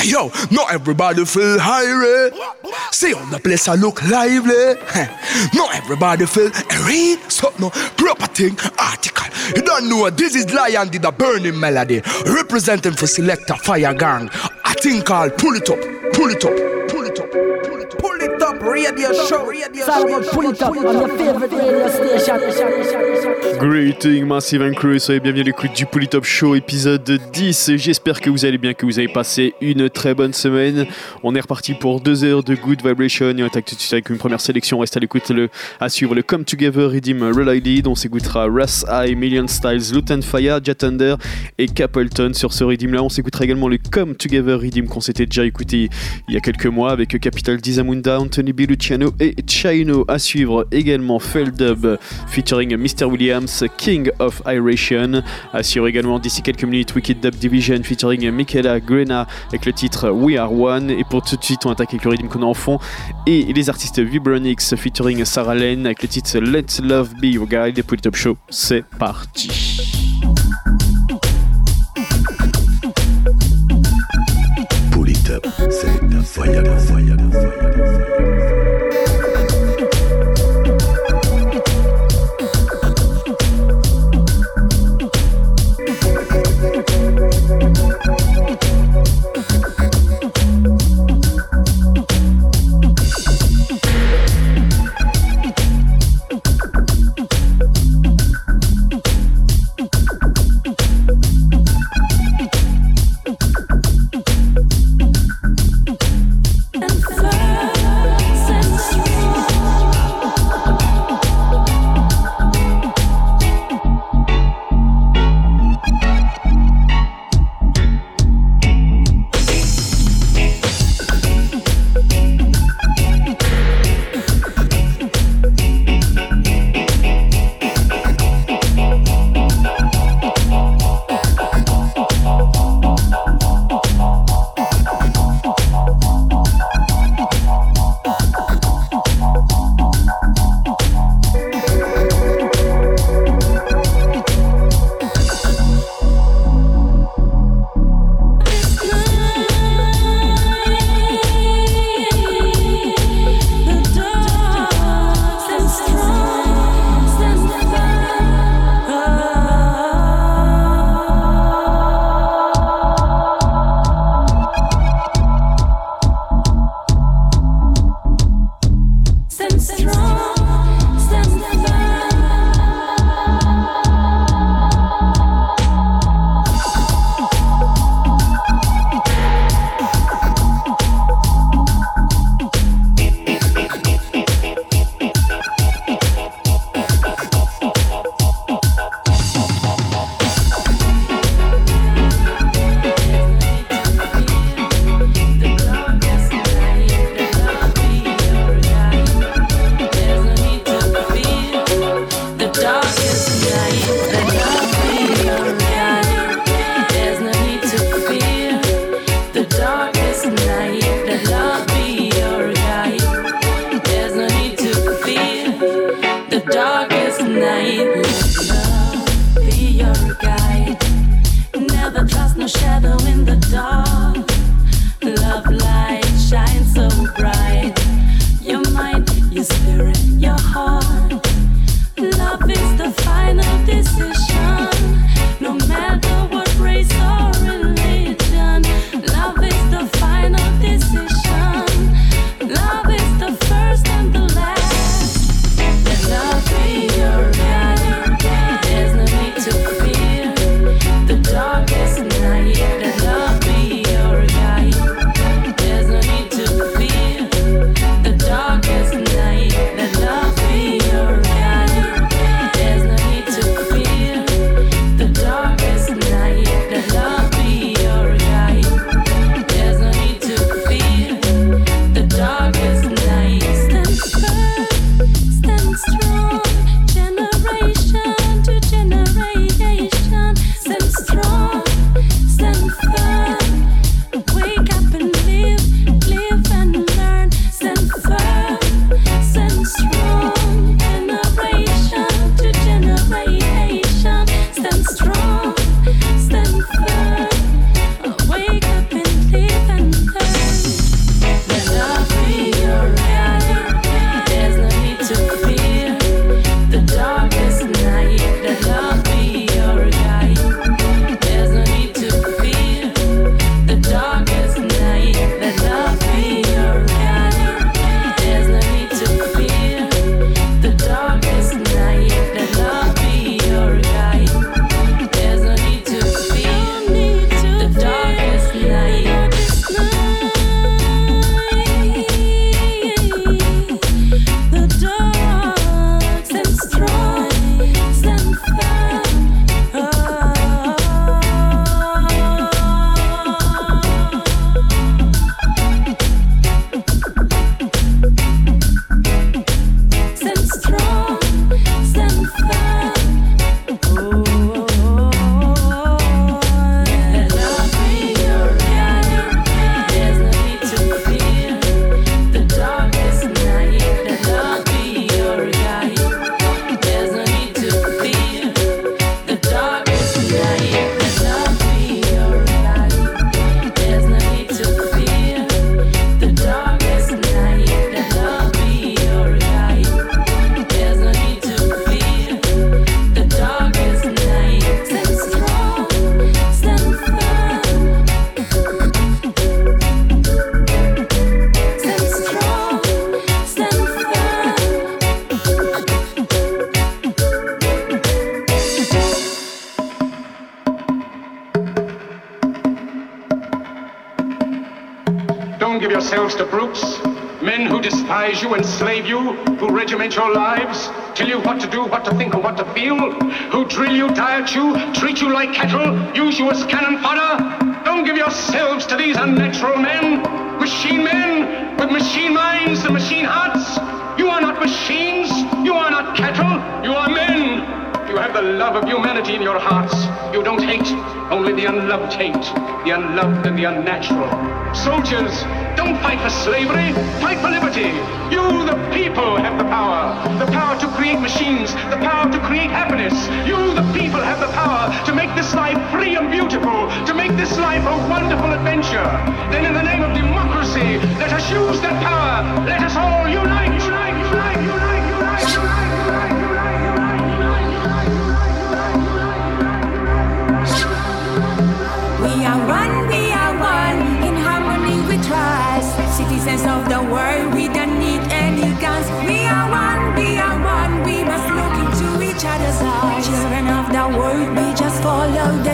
Hey, yo, not everybody feel hungry. See on the place I look lively. not everybody feel read so no proper thing article. You don't know this is Lion did a burning melody representing for selector fire gang. Pull it up, pull it up, pull it up. Radio show, radio show. Pull it up on your favorite radio station. Greeting Massive and Crew, soyez bienvenue à l'écoute du Polytop Show épisode 10. J'espère que vous allez bien, que vous avez passé une très bonne semaine. On est reparti pour deux heures de Good Vibration et on attaque tout de suite avec une première sélection. On reste à l'écoute le, à suivre le Come Together Redeem Relied. On s'écoutera Russ Eye, Million Styles, Luton Fire, Jet Thunder et Capleton. Sur ce Redeem là, on s'écoutera également le Come Together Redeem qu'on s'était déjà écouté il y a quelques mois avec Capital Dizamunda, Anthony B. Luciano et Chino. À suivre également Feldub featuring Mr. Williams, King of Iration. À suivre également d'ici quelques minutes Wicked Dub Division featuring Michaela Grena avec le titre We Are One. Et pour tout de suite, on attaque avec le rythme qu'on a en fond. Et les artistes Vibronix featuring Sarah Lane avec le titre Let's Love Be Your Guide. pour le Top Show, c'est parti. C'est un voyage.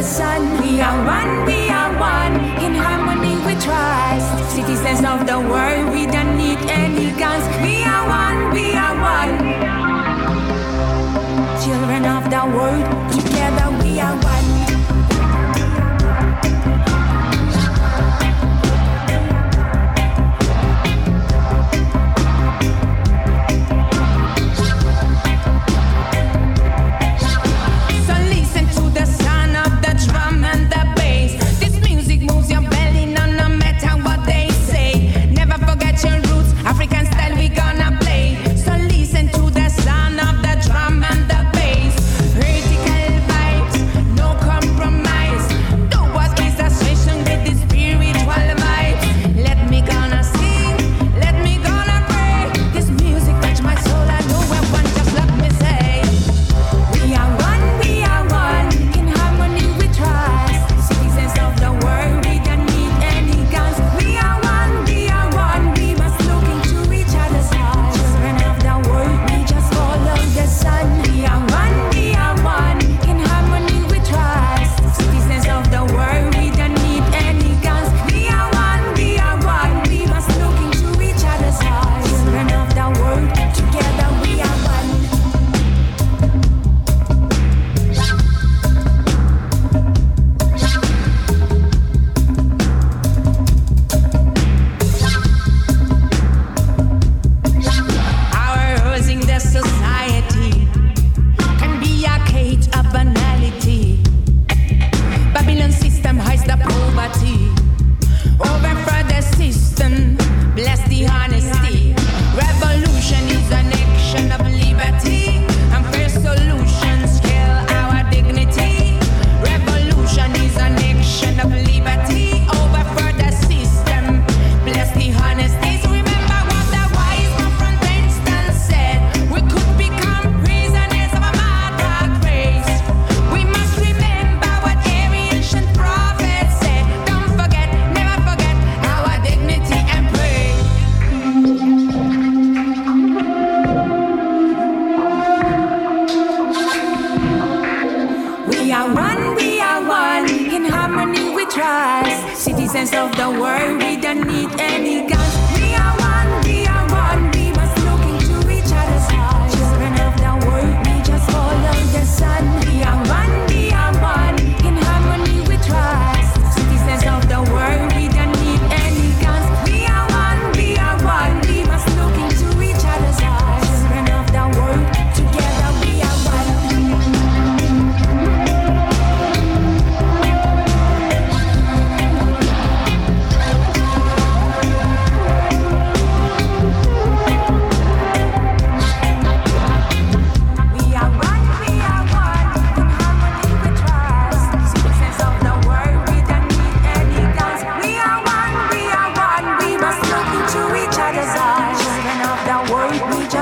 sun. We are one, we are one. In harmony we trust. Citizens of the world, we don't need any guns. We are one, we are one. Children of the world.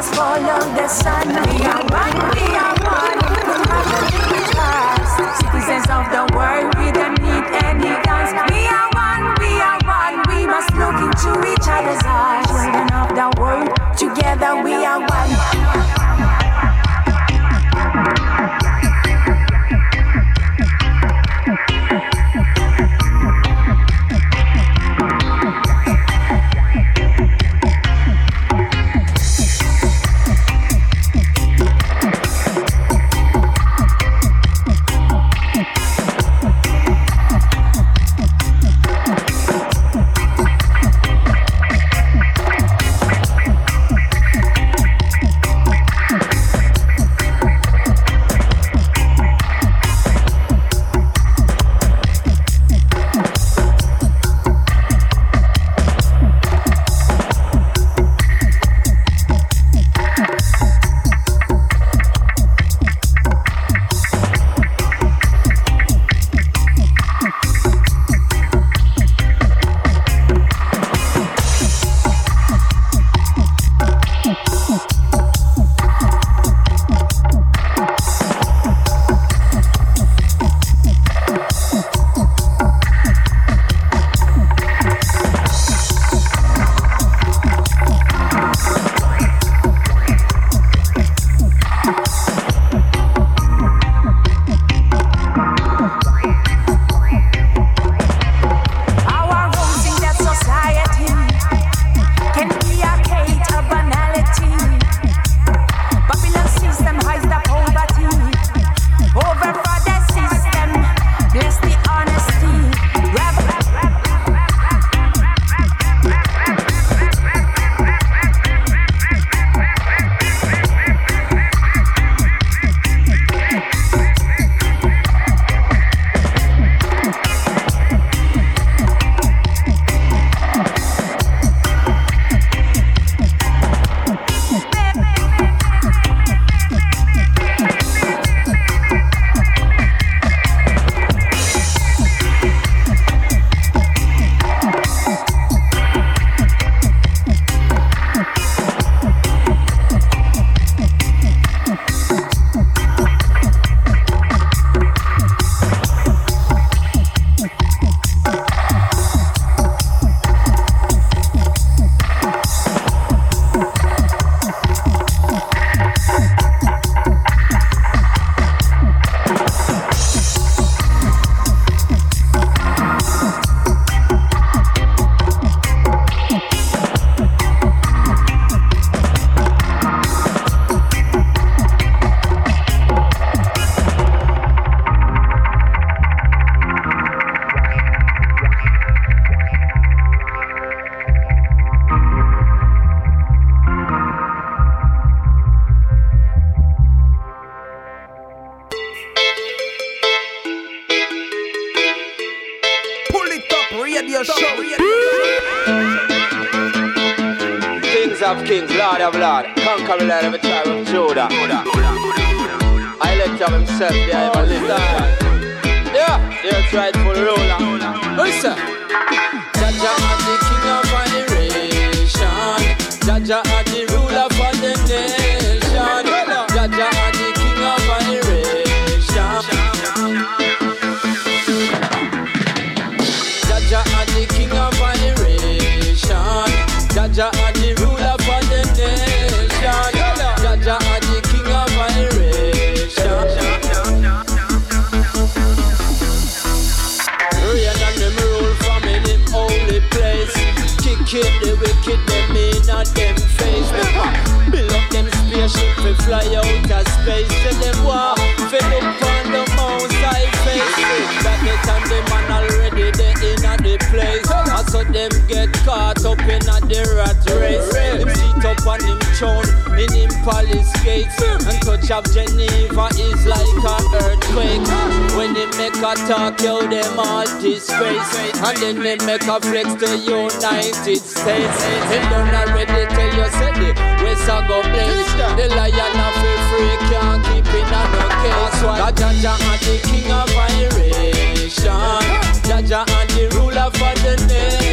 just follow the sun. We are one, we are one. We don't have to live in. Citizens of the world, we don't need any guns. We are one, we are one. We must look into each other's eyes. Children of the world, together we are one. There, fly out of space. Tell them war, fill up on the mount face. The time the man already they in at the place. And so them get caught up in the rat race. Him sit up on him throne in him palace gates. And touch of Geneva is like a earthquake. When they make a talk, yo, them all disgrace. And then they make a flex to United States. They done already tell you, say the West a go place. The lion of a free can't keep in a no case. Jaja and the king of iration. Jaja and the ruler for the nation.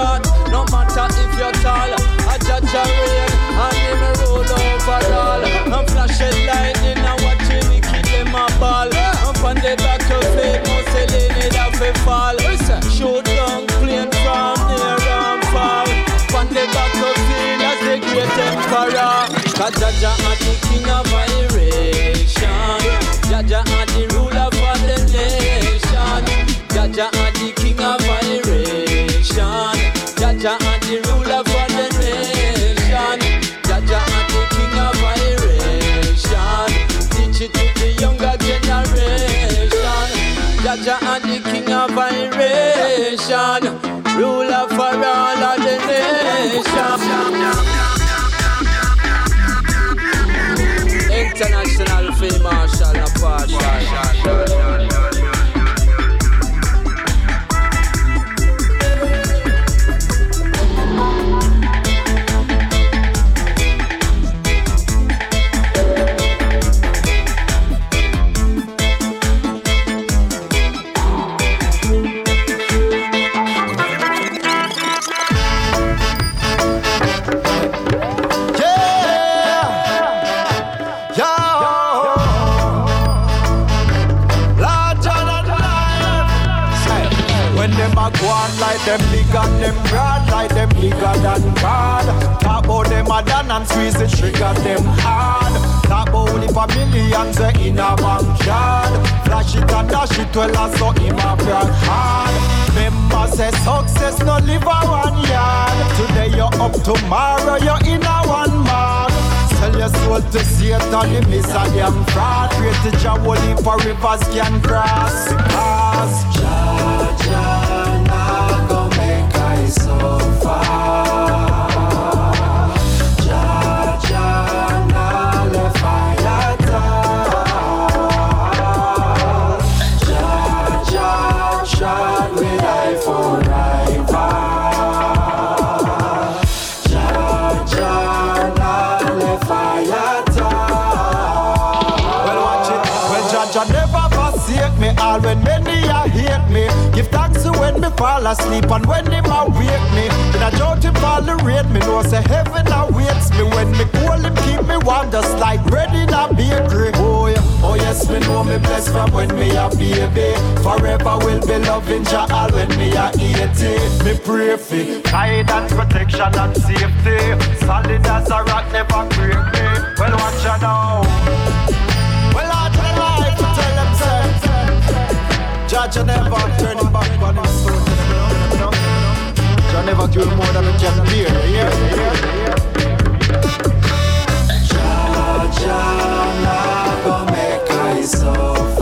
Short. No matter if you're tall. I judge a rain and him roll overall. I'm flashing lightning and watching me keep them a ball. I'm on the back of battlefield, Mussolini that fi fall. Shoot down plane from near and far. On the back battlefield as the great emperor. Cause Jaja and iration. Ruler for all of the nation. International Field Marshal Apache. Big them broad Like them bigger than God Talk about them a done and squeeze the trigger them hard. Talk about a millions are in a yard Flash it and dash it well as so him a brag hard Remember say success no live a one yard. Today you're up tomorrow you're in a one mark Sell your soul to Satan, him is a damn fraud. Pray to Jah only for rivers can cross. Because Jah, Jah, When many a hate me Give thanks to when me fall asleep And when him awake me. In a drought him tolerate me Know say heaven awaits me. When me cool him keep me warm Just like bread in a bakery. Oh yeah, oh yes me know me blessed From when me a baby. Forever will be loving Jah All when me a 80 Me pray for guidance, protection and safety. Solid as a rock never break me. Well watch out now Judge never turn back on his. Judge never do more than a can bear. Yeah, yeah, Judge make I.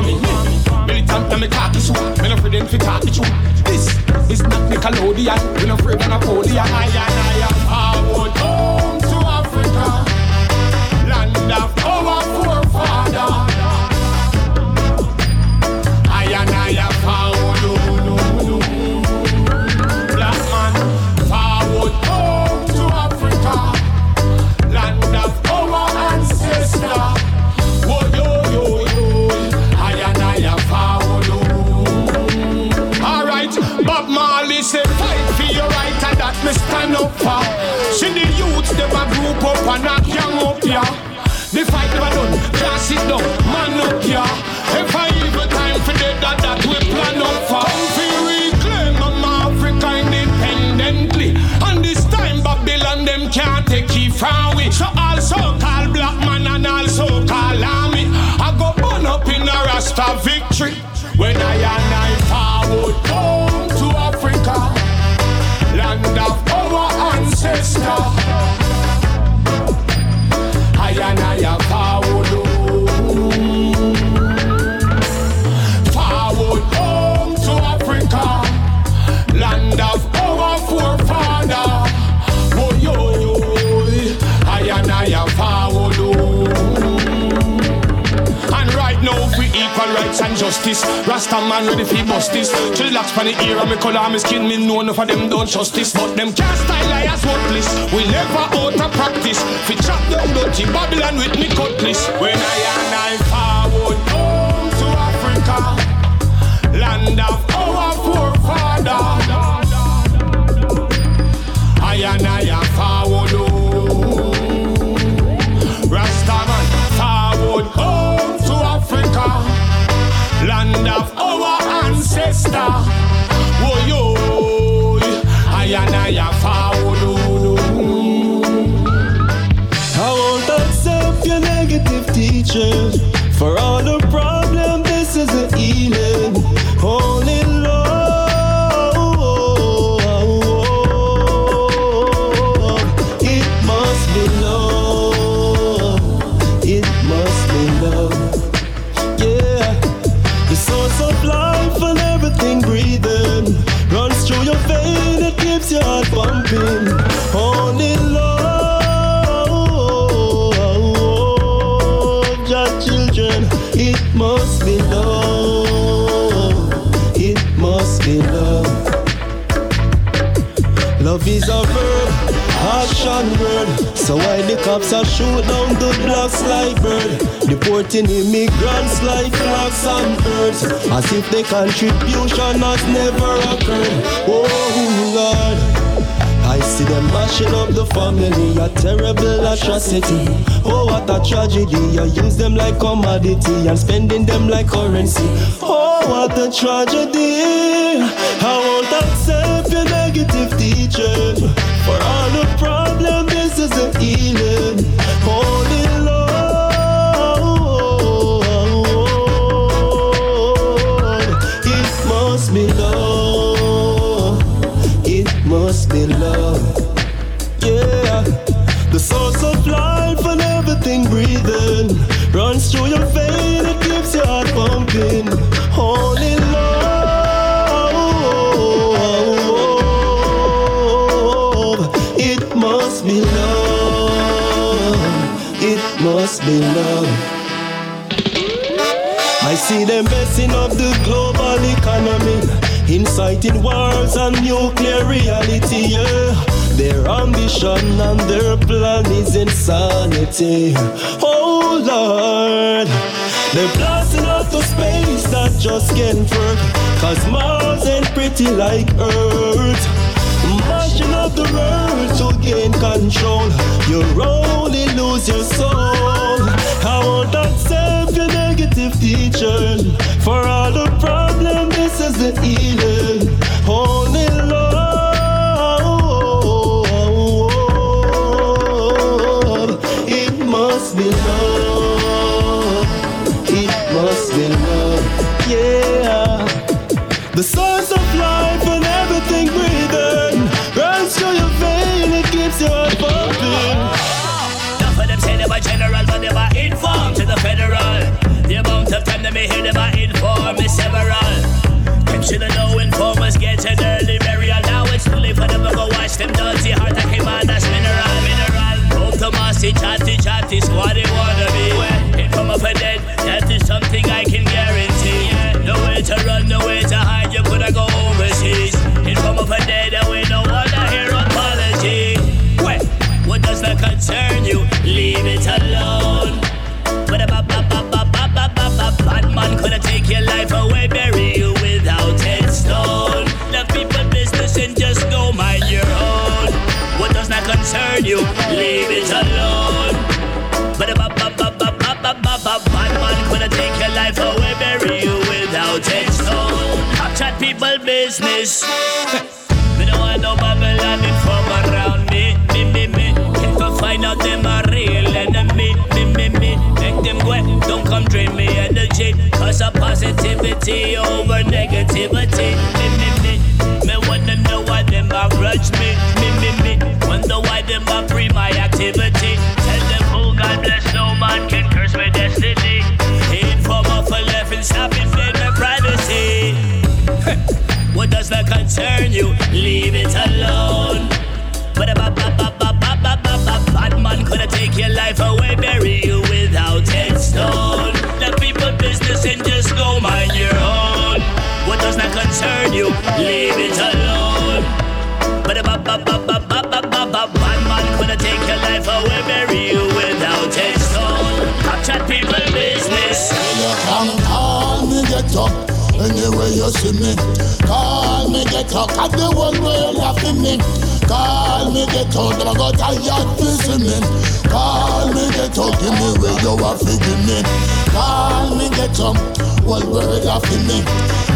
me. Militant and me cocky shoot. Me no afraid them fi talk the truth. This is not Nickelodeon. Me no afraid of Napoleon. I, I, I, I, I, I, up and knock young up, yeah. The fight never done, Pass it sit down, man up, yeah. If I even time for dead, that, that we plan up for. Come We reclaim Africa independently. And this time Babylon, them can't take it from we. So also call black man and also call army. I go burn up in a Rasta victory. When I and I forward home to Africa, land of our ancestors. justice. Rasta man ready for bust this. Chillax pan the ear and me color me skin. Me know enough of them don't trust this, but them can't style I as worthless. We never out of practice. Fi chop them dirty Babylon with me cutlass. When I and I cops a shoot down the blocks like bird. Deporting immigrants like flocks and birds. As if the contribution has never occurred. Oh Lord. I see them mashing up the family, a terrible atrocity. Oh, what a tragedy! I use them like commodity and spending them like currency. Oh, what a tragedy! I won't accept your negative teaching for all them messing up the global economy, inciting wars and nuclear reality. Yeah. Their ambition and their plan is insanity. Oh Lord, they're blasting out to space that just can't work. Cause Mars ain't pretty like Earth. Mashing up the world to gain control. You only lose your soul. I won't accept your negative teaching. For all the problem, this is the healing. Only love. Me hear them are informed is several. Them shoulda know informers get an early burial. Now it's too late for them to go watch them dirty heart that came on that's mineral, mineral. Hope the massy chatty chatty squaddy business. Me don't want no Babylon inform around me, me, me, me. If I find out them a real enemy, me, me, me. Make them go, don't come drain me energy. Cause of positivity over negativity, concern you? Leave it alone. But a ba ba ba ba ba ba ba ba bad man coulda take your life away, bury you without headstone. The people business and just go mind your own. What does that concern you? Leave it alone. But a ba ba ba ba ba ba ba ba bad man coulda take your life away, bury you without headstone. Chat people business. Can call me get up anyway you see me. Call me get up, cause the whole world laughing me. Call me get up, them a go tired see me. Call me get up, give me where you are feeding me. Call me get up, whole world laughing me.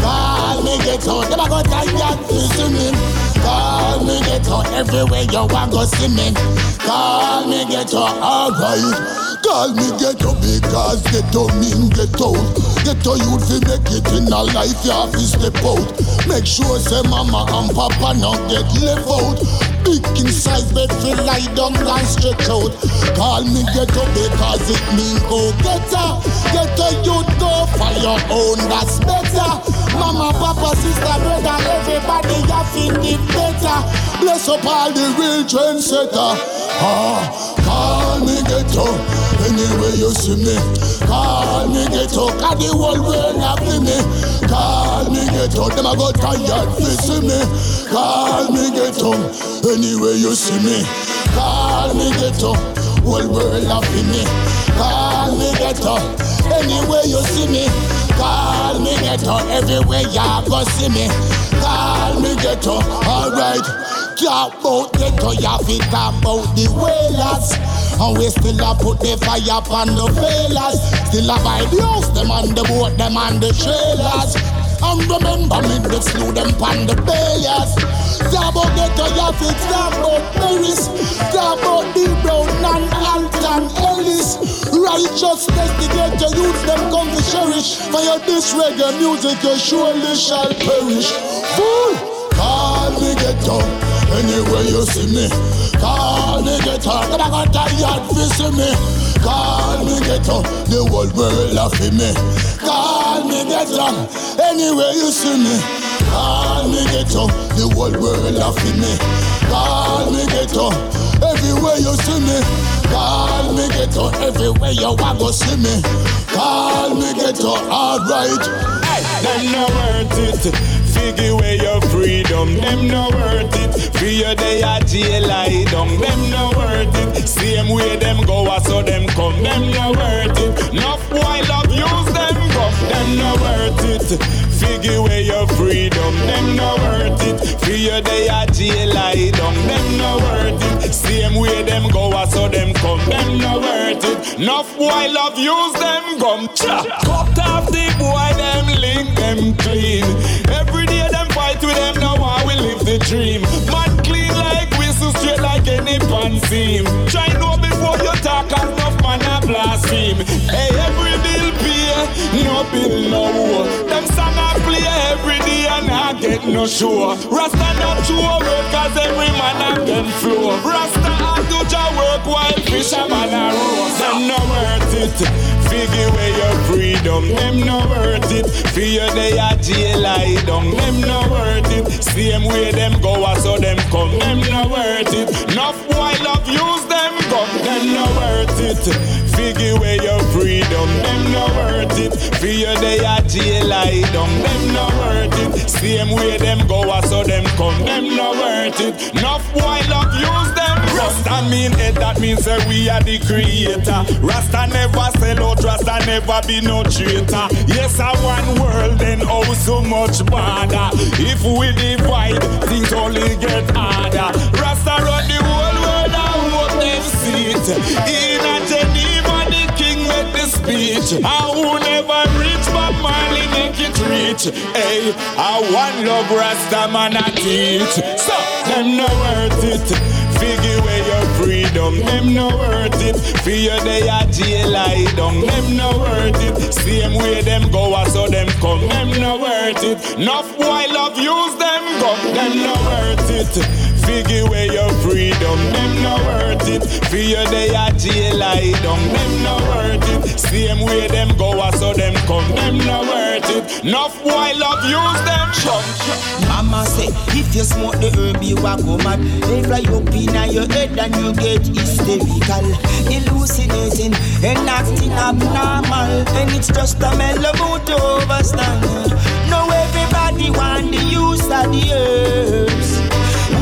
Call me get up, them a go tired see me. Call me get up, everywhere you want go see me. Call me get up, alright. Call me get up because get up mean. Get a youth fi make it in a life, you have to step out. Make sure say mama and papa not get left out. Big in size bed fi lie down and stretch out. Call me get up because it mean go getter. Get a youth go for your own, that's better. Mama, papa, sister, brother, have it better. Bless up all the real trendsetter. Ah, call me get up anywhere you see me. Call me get up, cause the whole world happy me. Call me get up, them a go tired to see me. Call me get up anywhere you see me. Call me get up, whole world happy me. Call me get up anywhere you see me. Call me get up everywhere you go see me. Me get up, alright. talk about ghetto, you have to talk about the whalers. And we still a put the fire upon the failures. Still a buy the house, them on the boat, them on the trailers. And remember me, they slew them on the bayers. Talk about ghetto, you have to Paris. About the Brown and Alton Ellis. Righteousness, the ghetto youth, them come to cherish. For your this reggae music, you surely shall perish. Fool! Call me ghetto, anywhere you see me. Call me ghetto, I got tired see me. Call me ghetto, the whole world laughing me. Call me ghetto, anywhere you see me. Call me ghetto, the whole world laughing me. Call me ghetto, everywhere you see me. Call me ghetto, everywhere you want go see me. Call me ghetto, alright. Them no worth it. Figure where your freedom. Them no worth it. Fear they are jail lie down. Them no worth it. Same way them go as so them come. Them no worth it. Enough boy love use them. Them no worth it. Figure where your freedom. Them no worth it. Fear they are jail lie down. Them no worth it. Same way them go as so them come. Them no worth it. Enough boy love use them gum. Cut off the boy them link them clean. Every day them fight with them. Now I will live the dream. Man clean like whistle straight like any pan seam. Try know before you talk as no bill no war. Them song I play every day and I get no show. Rasta not true work cause every man a them flow. Rasta a do your work while fisherman a row. Them no worth it. Figure where your freedom, them no worth it. Fear they are jail lie down, them no worth it. Same way them go so them come, them no worth it. Enough boy love use them them no worth it. Figure where your freedom, them no worth it. Fear they are jail lie down, them no worth it. Same way them go as so them come, them no worth it. Enough boy love use them Rasta mean it, that means that we are the creator. Rasta never sell out, Rasta never be no traitor. Yes, I one world, then oh so much bother. If we divide, things only get harder. In a Geneva, the king make the speech. I will never reach, but Marley make it reach. Hey, I one love Rasta man I teach. So, them no worth it. Figure where your freedom, them no worth it. Fear they are jail down, them no worth it. Same way them go as so them come, them no worth it. Enough boy love use them gun, them no worth it. Figure where your freedom, them no worth it. Fear they are jail down, them no worth it. Same way them go as so them come, them no worth it. Enough boy love use them chum. Mama say, if you smoke the herb, you a go mad. They fly up in your head and you get hysterical, hallucinating and acting abnormal. And it's just a mellow mood to overstand. Now everybody want the use of the herbs.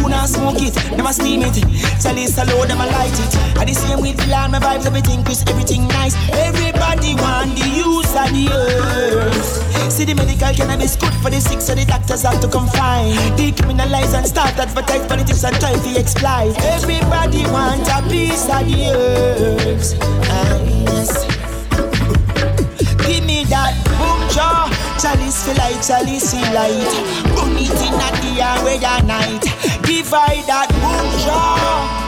Who not smoke it, never steam it. Tell it them a light it. I the same with the land, my vibes, everything crisp, everything nice. Everybody want the use of the herbs. See the medical cannabis good for the sick, so the doctors have to confine. Decriminalize and start advertise politics and try to exploit. Everybody wants a piece of the herbs. Ah, yes. Give me that boom jaw. Chalice feel light, chalice feel light. Burn it in at the hour ya night. I that boom jaw.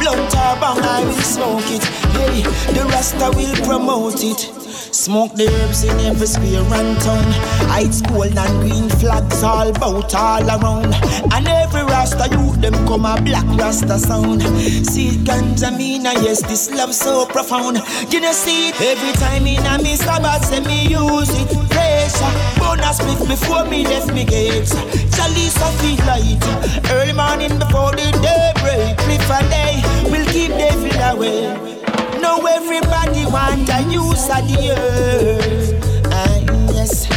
Blunt or bang, I will smoke it. Hey, the Rasta will promote it. Smoke the herbs in every square and town. Heights gold and green flags all bout all around. And every Rasta youth them come a black Rasta sound. See ganja mina, yes, this love so profound. You know see it every time in a me Sabbath say me use it. Pressure, bonus split before me left me gates. Chalice of feel light. Early morning before the day break. Cliff and day will keep devil away. Now everybody want a use of the earth. Ah, yes.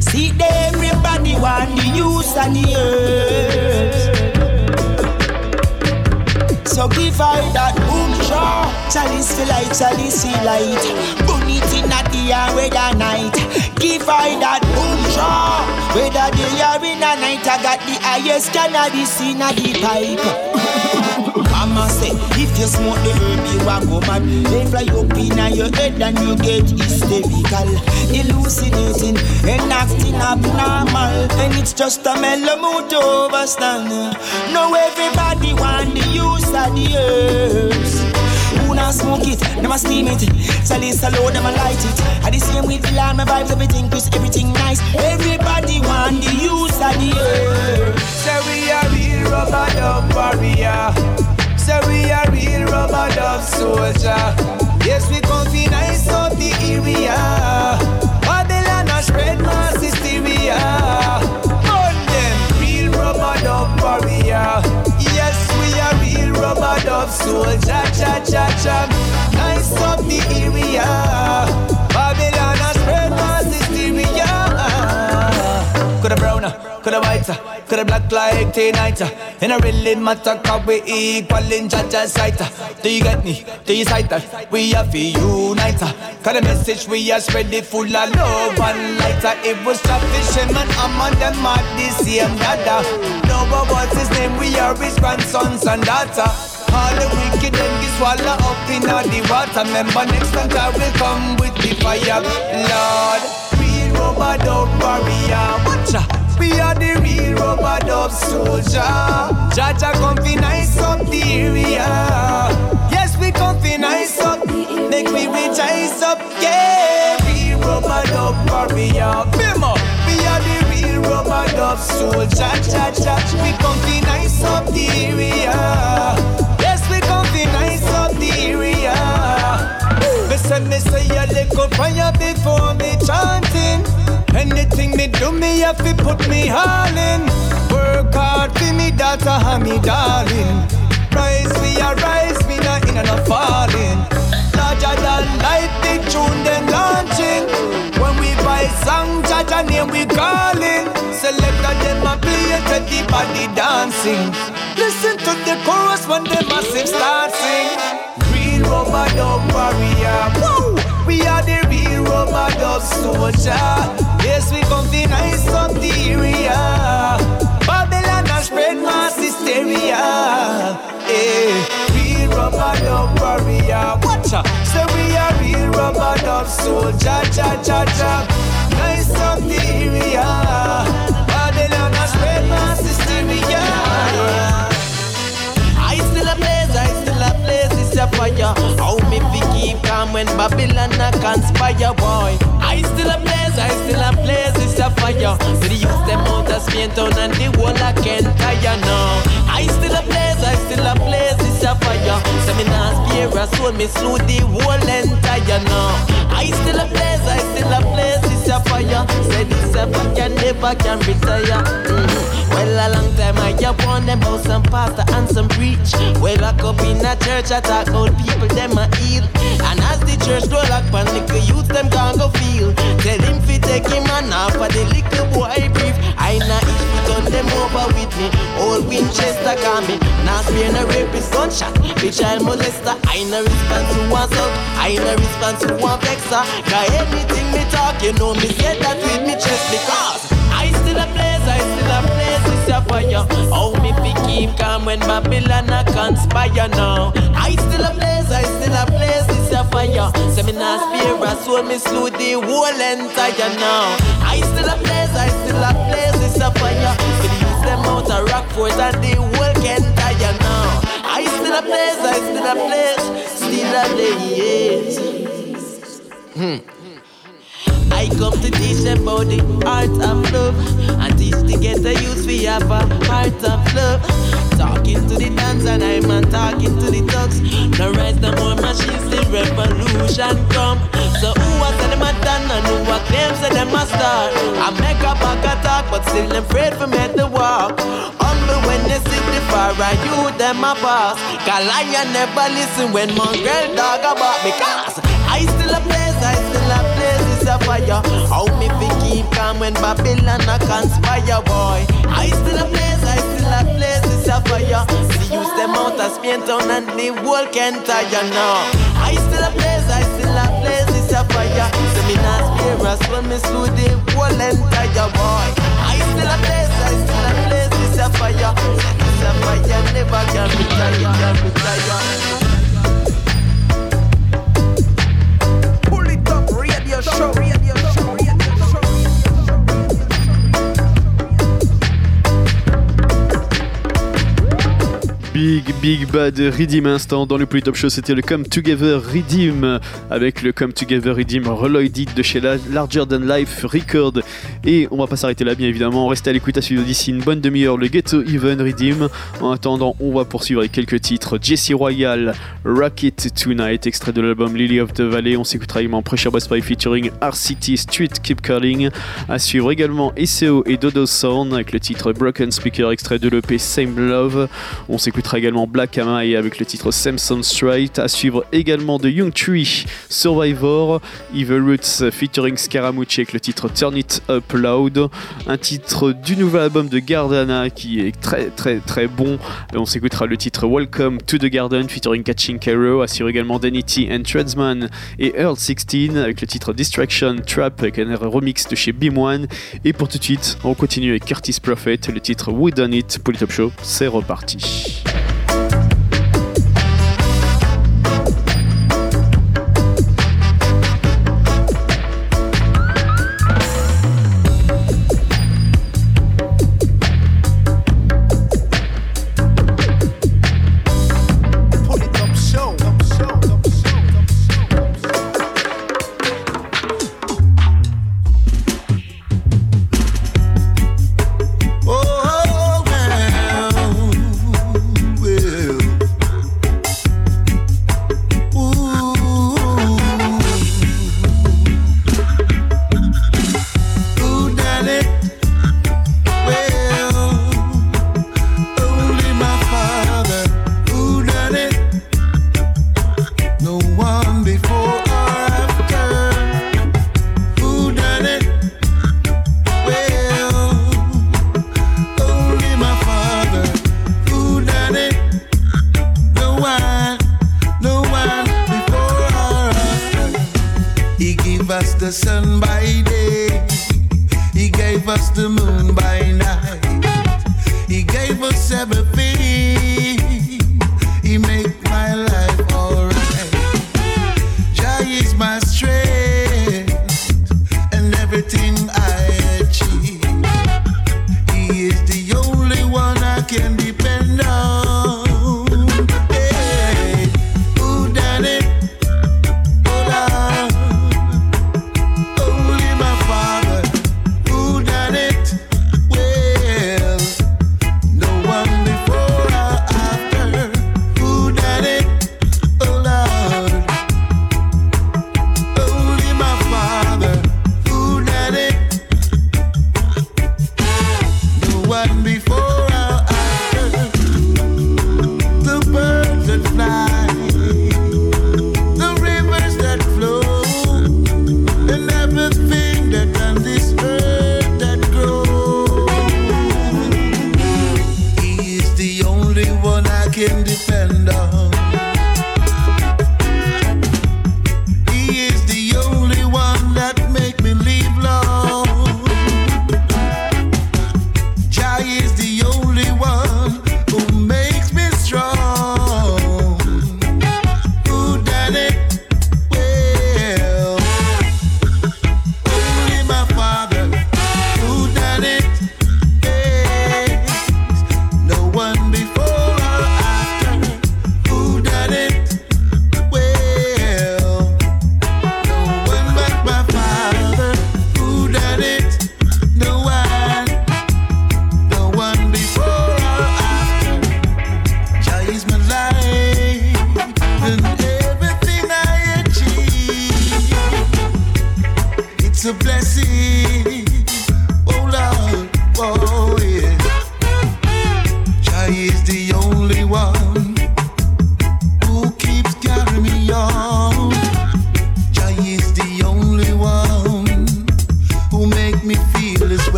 See, everybody want the use of the earth. So give I that boom shot. Chalice for light, chalice for light. Burn it in the day and whether night. Give I that boom shot. Whether day or in the night, I got the highest cannabis in the pipe. Mama say, if you smoke the herb, you a go mad. They fly up in your head and you get hysterical, hallucinating and acting abnormal. And it's just a mellow mood to overstand. Now everybody want the use of the herbs. Who not smoke it, never steam it. Sell it, sell them and light it. I the same with the land, my vibes, everything crisp, everything nice. Everybody want the use of the herbs. Say we are real rubber dub warrior. Say we are real rubber dub soldier. Yes, we come fi nice up the area. Babylon a spread mass hysteria. Burn them real rubber dub warrior. Real rubber dub soldier. Cha cha cha. Nice up the area. Babylon a spread mass hysteria. Coulda browner, coulda whiter, uh, coulda black like tea nighter. Uh. And I really matter cause uh, we equal in Jaja's sight. Do you get me? Do you sight that? We have to unite. Cause the message we are spread it full of love and lighter. It was Travis and I'm on them at the same dada. No but what's his name? We are his grandsons and daughter. All the wicked them get swallow up in all the water. Remember next time I will come with the fire, Lord. Rubber dub warrior, watcha. We are the real rubber dub soldier. Jaja come fi nice up the area. Yes, we come fi nice up, make we rejoice up, yeah. Real rubber dub warrior, Bimmer. We are the real rubber dub soldier. Jaja, we come fi nice up the area. Yes, we come fi nice up the area. Me say me say a little prayer before me chanting. Anything me do, me have to put me all in. Work hard for me daughter and me darling. Rise, we are rise, not in and a falling. Larger than life, big tune then launching. When we buy song, and name we calling. Selector them a play it, the body dancing. Listen to the chorus when the massive start sing. Real rubber dub warrior. Woo! We are the real rubber dub soldier. Yes, we come fi nice area. Babylon a spread mass hysteria. Eh, real rubber dub warrior. Watcha, say we are real rubber dub soldier. Cha cha cha. Nice the. Babylon a spread mass hysteria. I still a blaze, I still a blaze, it's a fire. How me fi when Babylon a conspire, boy. I still a blaze, I still a blaze, it's a fire. We use them out of Spain town and the whole I can't tire now. I still a blaze, I still a blaze, it's a fire. Say me nah spare a soul, me slew the whole entire now. I still a blaze, I still a blaze, it's a fire. Say this a fire never can retire. Mhm. Well, a long time I hear warn them about some pastor and some preach. Well, lock up in a church, I talk about people, them a heal. And as the church door lock pan, little youth, them gon' go feel. Tell him fi take him and off for the little boy brief. I na each fi turn them over with me. Old Winchester call me. Now spear no rapist gunshot. The child molester. I no response to one assault. I no response to one vexer. Cause anything talk, you know me say that with me chest because I still a blaze, I still a blaze, it's a fire. How me fi keep calm when Babylon a conspire now? I still a blaze, I still a blaze, it's a fire. Say me nah spare me slew the whole entire now. I still a blaze, I still a blaze, it's a fire. Them out and now. I still a blaze, I still a blaze, still a. Hmm. I come to teach them about the art of love and teach the ghetto youth we have a heart of love. Talking to the dance and I'm a talking to the thugs. No rise no more machines, the revolution come. So who was them a done and who a claims that them a start? I make a back attack, but still them afraid for me to walk. Humble when they see the far right, you them a pass. Cause lion never listen when my girl dog about because I still a place, fire. How me fi keep calm when Babylon a conspire, boy. I still a place, I still a place, it's a fire. See use them out in town and the world can tire now. I still a blaze, I still a blaze, it's a fire. Say me not spare us when me slew the whole entire boy. I still a blaze, I still a blaze, it's a fire. It's a fire, never can retire, can retire. Show, Big Big Bad Redeem instant dans le Poly Top Show, c'était le Come Together Redeem avec le Come Together Redeem Reloaded de chez la Larger Than Life Record. Et on va pas s'arrêter là, bien évidemment. Restez à l'écoute à suivre d'ici une bonne demi-heure le Ghetto Even Redeem. En attendant, on va poursuivre avec quelques titres. Jesse Royal, Rocket Tonight, extrait de l'album Lily of the Valley. On s'écoutera également Pressure Boss Spy featuring RCT Street Keep Calling. À suivre également SEO et Dodo Sound avec le titre Broken Speaker, extrait de l'EP Same Love. On s'écoutera également Black Amai avec le titre Samson Straight. À suivre également de Young Tree, Survivor, Evil Roots featuring Scaramucci avec le titre Turn It Up Loud. Un titre du nouvel album de Gardana qui est très très très bon. Et on s'écoutera le titre Welcome to the Garden featuring Catching Cairo. À suivre également Danity and Treadsman et Earl 16 avec le titre Distraction Trap avec un remix de chez Beam Et pour tout de suite, on continue avec Curtis Prophet, le titre Wood on It. Pour le Top Show, c'est reparti.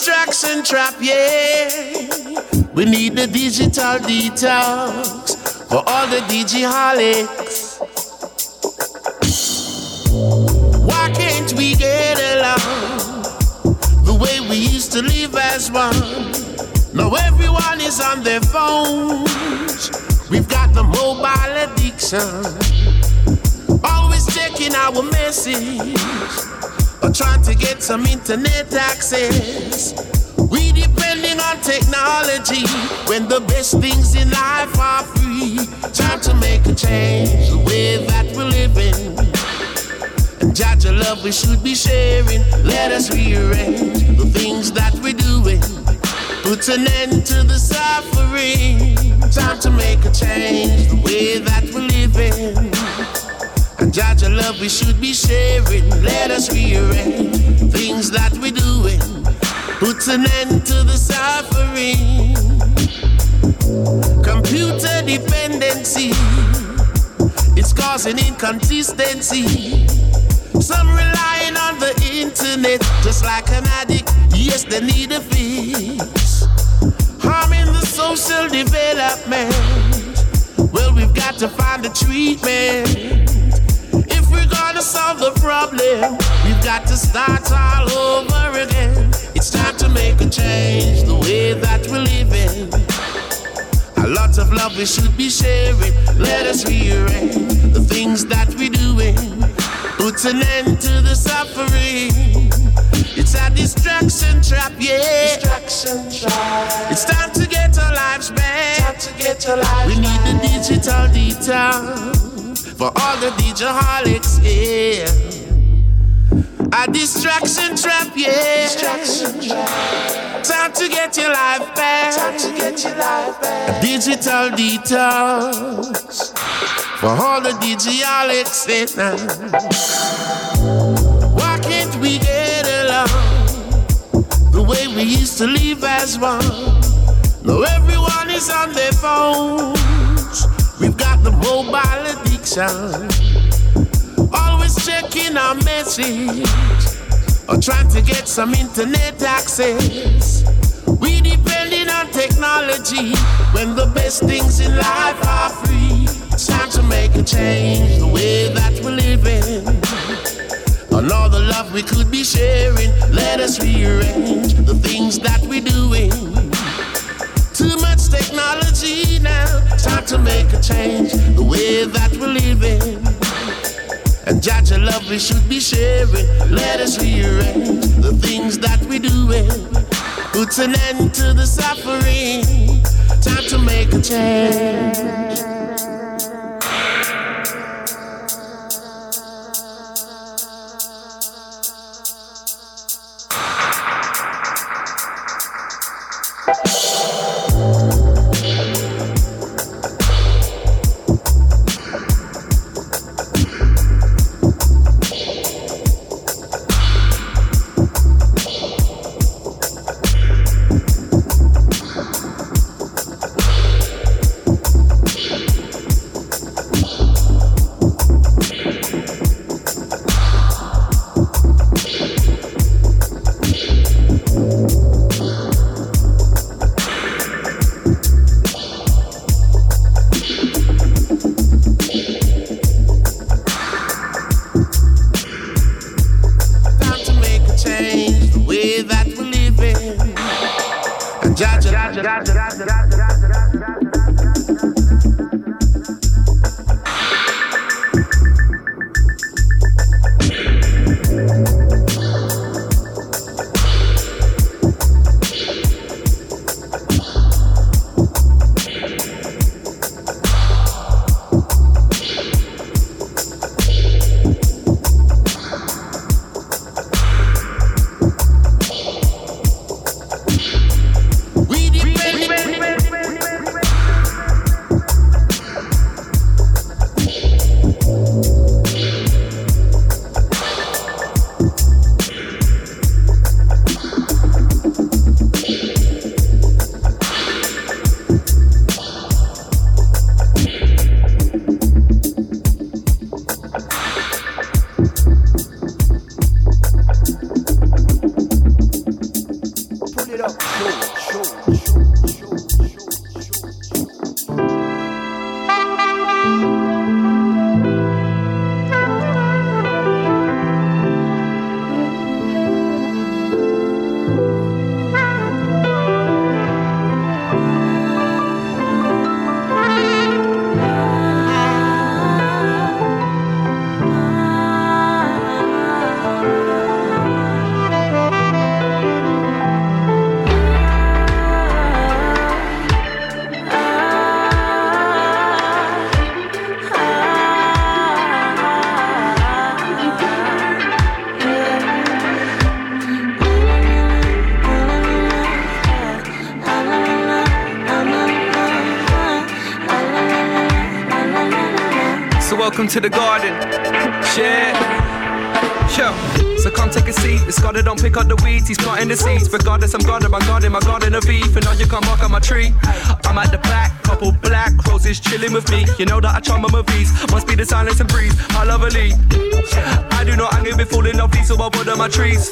Distraction trap, yeah. We need the digital detox for all the digiholics. Why can't we get along the way we used to live as one? Now everyone is on their phones. We've got the mobile addiction. Always checking our message or trying to get some internet access. We depending on technology when the best things in life are free. Time to make a change the way that we're living. And judge a love we should be sharing. Let us rearrange the things that we're doing. Put an end to the suffering. Time to make a change the way that we're living. Judge a love we should be sharing. Let us rearrange things that we're doing. Puts an end to the suffering. Computer dependency. It's causing inconsistency. Some relying on the internet just like an addict. Yes, they need a fix. Harming the social development. Well, we've got to find a treatment. Gonna solve the problem, we've got to start all over again. It's time to make a change the way that we're living. A lot of love we should be sharing. Let us rearrange the things that we're doing. Put an end to the suffering. It's a distraction trap, yeah. Distraction trap. It's time to get our lives back. Time to get our lives we need the digital detox for all the digiholics, yeah. A distraction trap, yeah. Distraction trap. Time to get your life back. Time to get your life back. A digital detox for all the digiholics, yeah. Why can't we get along the way we used to live as one? Now everyone is on their phones. We've got the mobile addiction. Always checking our message or trying to get some internet access. We depending on technology when the best things in life are free. It's time to make a change the way that we're living. On all the love we could be sharing, let us rearrange the things that we're doing. Technology now. Time to make a change the way that we're living. And judge a love we should be sharing. Let us rearrange the things that we're doing. Put an end to the suffering. Time to make a change. To the garden. Yeah. Yo. So come take a seat. The scholar don't pick up the weeds, he's planting the seeds. Regardless, I'm guarding, I'm guarding my garden of beef. And now you come walk on my tree. I'm at the back, couple black roses chilling with me. You know that I charm my movies. Must be the silence and breeze. How lovely. I do not anger before falling off these, so I water my trees.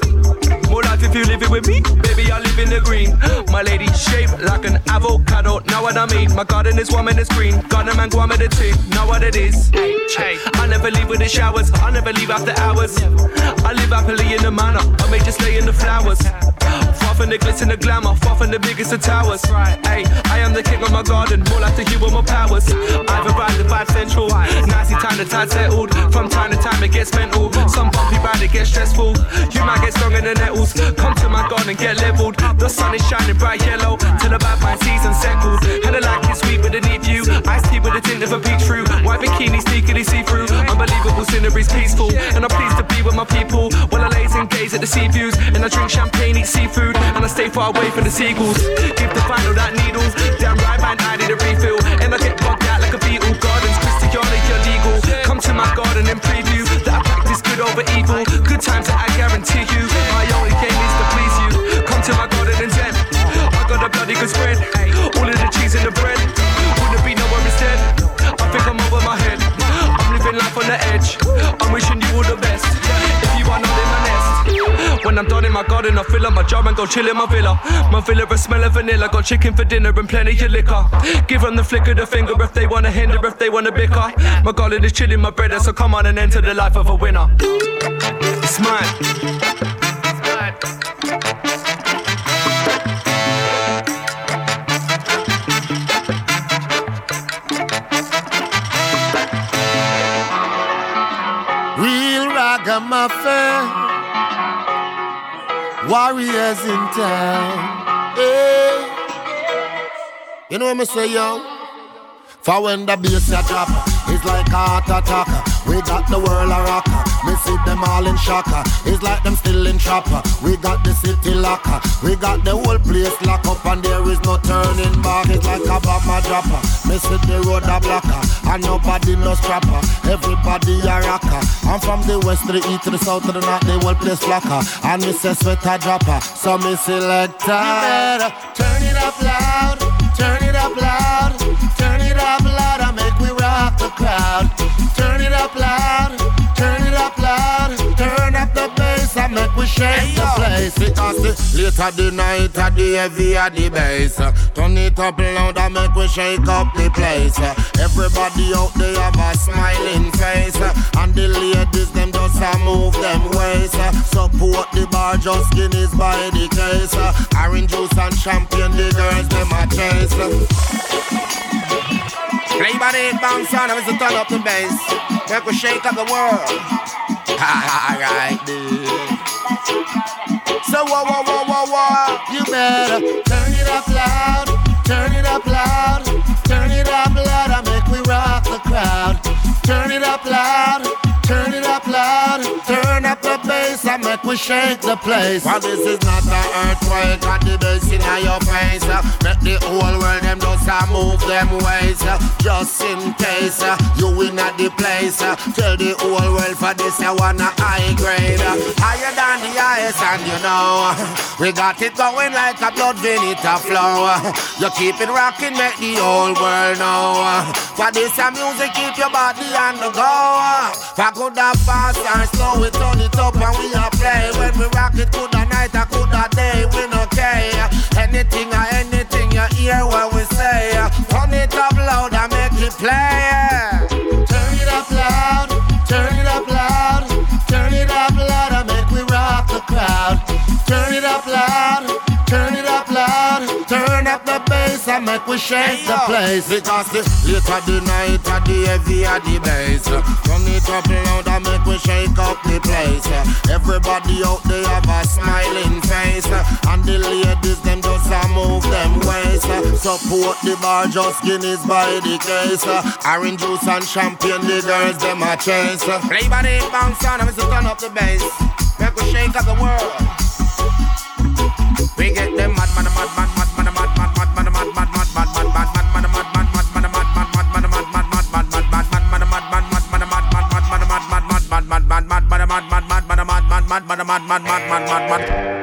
More life if you living with me, baby. I live in the green. My lady shaped like an avocado. Know what I mean? My garden is warm and it's green. Garden man, go on with the team. Know what it is? Hey, I never leave with the showers. I never leave after hours. I live happily in the manor. I may just lay in the flowers. From the glitz and the glamour, far from the biggest of towers. Right. Hey, I am the king of my garden, more like the hero of my powers. I've arrived at Vibe Central. Nicey time the tide settled. From time to time it gets mental. Some bumpy ride, it gets stressful. You might get stung in the nettles. Come to my garden, get leveled. The sun is shining bright yellow till the bad fine season settled. And the light is sweet with a neat view. Ice tea with a tint of a peach fruit. White bikini sneakily see through. Unbelievable scenery's peaceful. And I'm pleased to be with my people. While I and gaze at the sea views. And I drink champagne, eat seafood. And I stay far away from the seagulls. Give the final that needle. Damn right, man, I need a refill. And I get bugged out like a beetle. Gardens, I'm done in my garden, I fill up my jar and go chill in my villa. My villa a smell of vanilla. Got chicken for dinner and plenty of liquor. Give them the flick of the finger if they wanna hinder, if they wanna bicker. My garden is chilling, my brother, so come on and enter the life of a winner. It's mine. Real ragamuffin, warriors in town. Hey. You know what me say, yo? For when the bass drop, it's like a heart attack. We got the world a rock. Me see them all in shock. Uh. It's like them still in trap. Uh. We got the city lock. Uh. We got the whole place lock up and there is no turning back. It's like a bomb dropper. Me see the road a blocker. And nobody no strapper. Everybody a rocker. I'm from the west to the east to the south to the north. The whole place flocker. And me say sweat a dropper. So me select better turn it up loud. Turn it up loud. Turn it up loud. I make we rock the crowd. Turn it up loud. We shake the place. Because the later the night, the heavier the bass. Turn it up loud and make we shake up the place. Everybody out there have a smiling face. And the ladies, them just a move them ways. Support the bar, just Guinness by the case. Orange juice and champagne, the girls, them a chase. Everybody bounce on, I'm turn up the bass. Make we shake up the world. Alright, dude. So whoa, whoa, whoa, whoa, whoa. You better turn it up loud, turn it up loud, turn it up loud. I make we rock the crowd. Turn it up loud, loud, turn up the bass and make we shake the place. But this is not an earthquake, got the bass in your face. Make the whole world them just uh, move them ways. Just in case you win at the place. Tell the whole world for this I wanna high grade. Higher than the highest and you know. We got it going like a blood vinegar flow. You keep it rocking, make the whole world know. For this uh, music keep your body on the go. For good or fast slow, we turn it up and we are play. When we rock it, good a night, I good a day, we no care. Anything or anything you hear what we say. Turn it up loud and make it play. Turn it up loud, turn it up loud. I make we shake the place. Because the late the night of the heavy of the bass. Turn it up loud and make we shake up the place. Everybody out there have a smiling face. And the ladies them just a move them waist. Support the bar just Guinness by the case. Orange juice and champagne the girls them a chase. Play by the bounce on and we turn up the bass. Make we shake up the world. We get them mad, mad, mad, mad, mad mad, mad, mad, mad, mad, mad, mad, mad.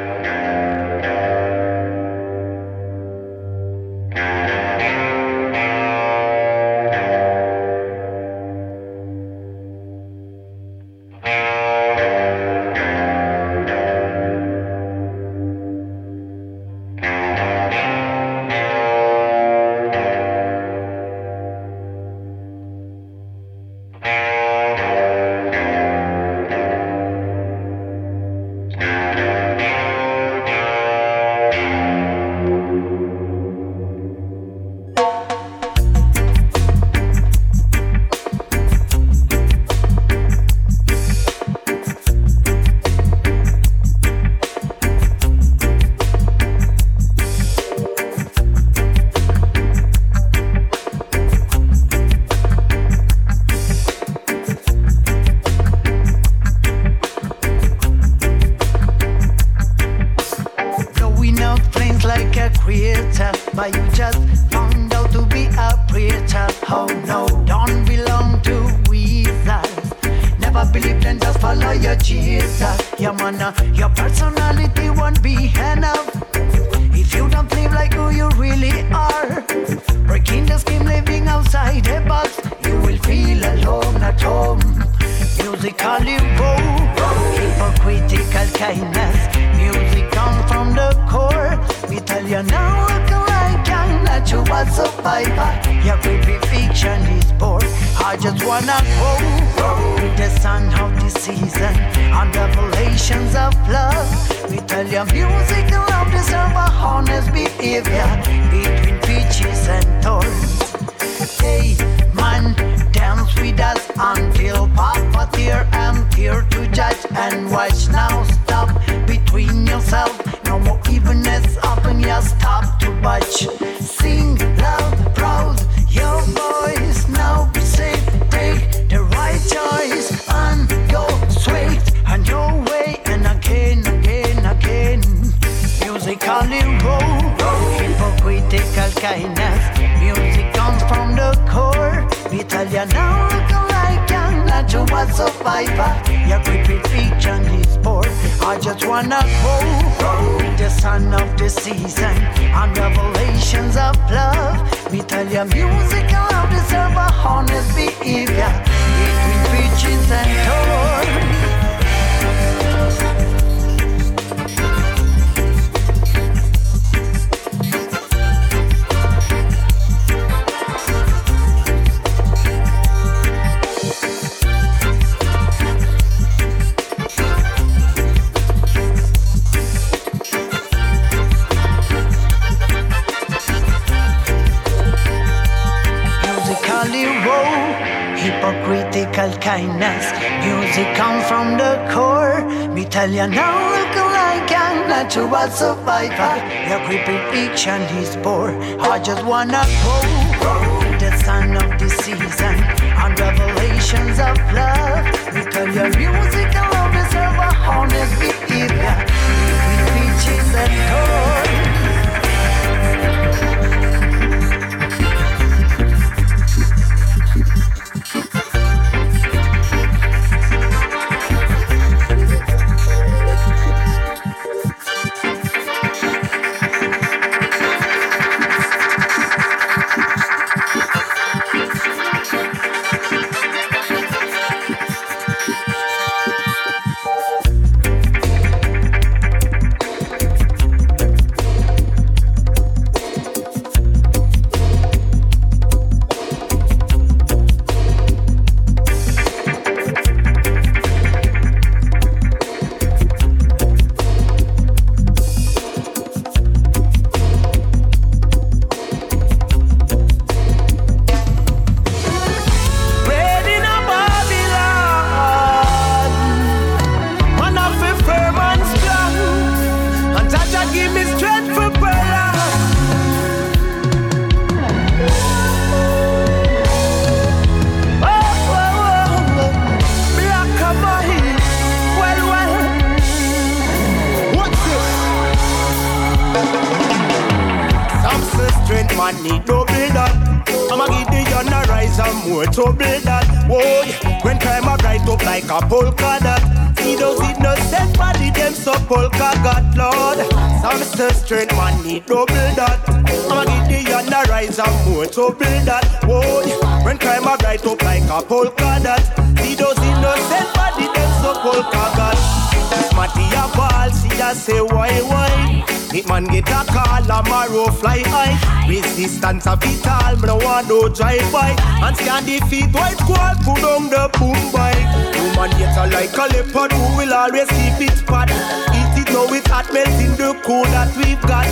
The feet, white squad, put on the boom bike. Human a like a leopard, who will always keep it fat. Eat it now with hot melting the cool that we've got.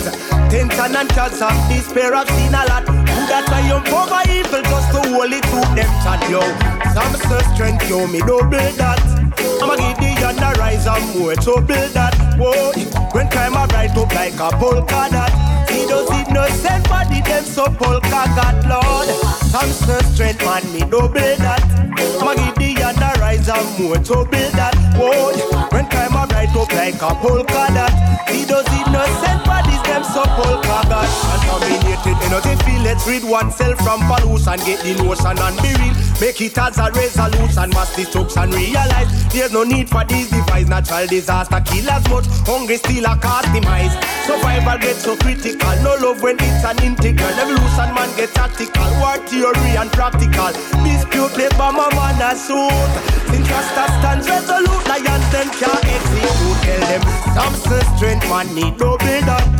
Tension and cancer, despair I've seen a lot. Who that triumph over evil just to hold it to them chat yo. Some strength, yo, me double that. I'ma give the young a rise and more trouble that. Whoa, when crime bright up like a polka dot. See those innocent body, them so polka got Lord. Say strength, man, me double that. I'ma give the a rise and more trouble that. Whoa, when crime a bright up like a polka dot. See those innocent so polka got. Contaminated energy, feel let's rid oneself from pollution, get the notion and be real. Make it as a resolution, mass destruction, realize there's no need for these devices. Natural disaster kill as much, hungry still a cause. Survival gets so critical, no love when it's an integral. Evolution man get tactical, war theory and practical. Dispute play by my man a suit. Since Rasta stands resolute, lions them can't execute. Tell them some strength man need no build up.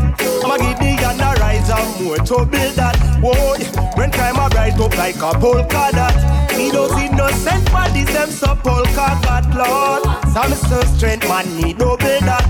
I'ma give the young a rise and more to build that. Whoa, when crime a bright up like a polka dot. Me those innocent bodies, them so polka got Lord. Some say strength man need no build that.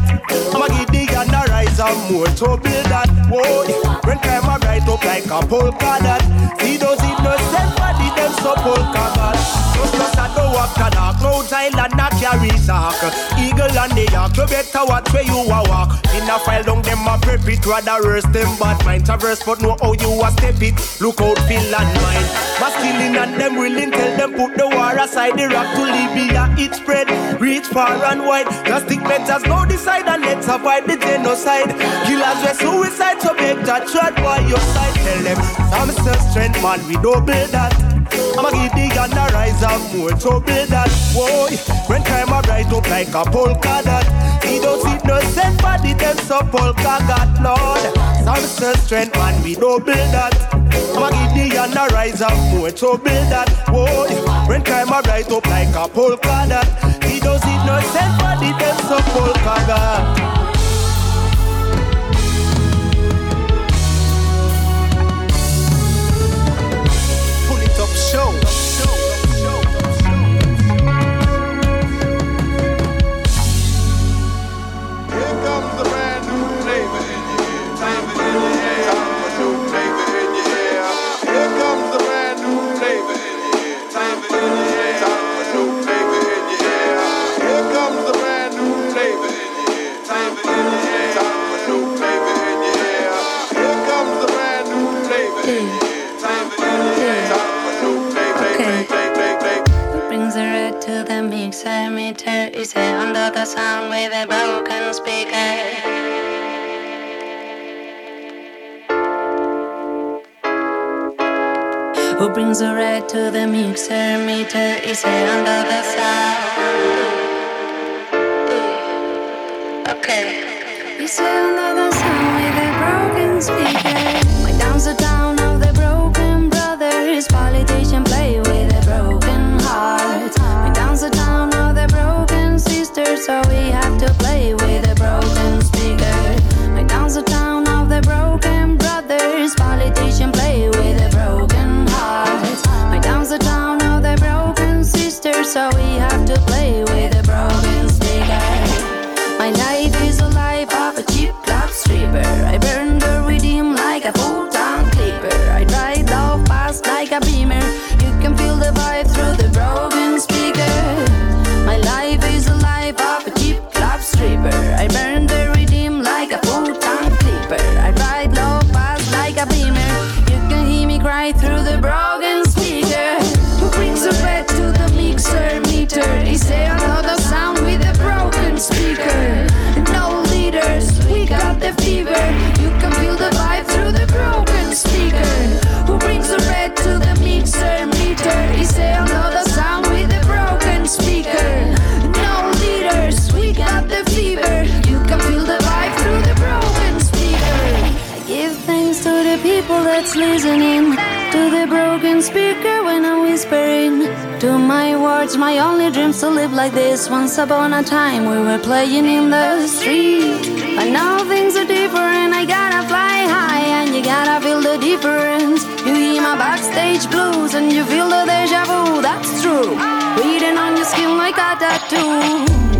I'ma give the young a rise and more to build that. Whoa, when crime a bright up like a polka dot. See those innocent bodies, them so polka got. Just just do walk a dark, clouds island carry sack. Eagle and the yak, you better watch where you a walk. In a file down them a prep it, rather worse them bad mind. Traverse but know how you a step it. Look out, feel and mind. Masculine and them willing, tell them put the war aside. The rock to Libya, it spread, reach far and wide. Think better, no decide and let's avoid the genocide. Killers were suicide, so better tread by your side. Tell them some say strength, man, we double that. I'ma give the gun a rise and more trouble that. Whoa, crime a bright up like a polka dot. He don't innocent body, them so polka got Lord. Say strength, man, we double that. I'ma give the rise and more trouble that. Whoa, when crime a bright up like a polka dot. He don't innocent body, them so polka got. Pull it up, show. Meter. Is under the sound with a broken speaker? Who brings the red to the mixer meter? Is under the sound? Okay. Is under the sound with a broken speaker? My the town of the broken brothers. Politician play with a broken heart. My down's the town of the broken sisters. So we have to play with listening to the broken speaker when I'm whispering to my words. My only dreams to live like this. Once upon a time, we were playing in the street. But now things are different. I gotta fly high, and you gotta feel the difference. You hear my backstage blues, and you feel the deja vu. That's true. Reading on your skin like a tattoo.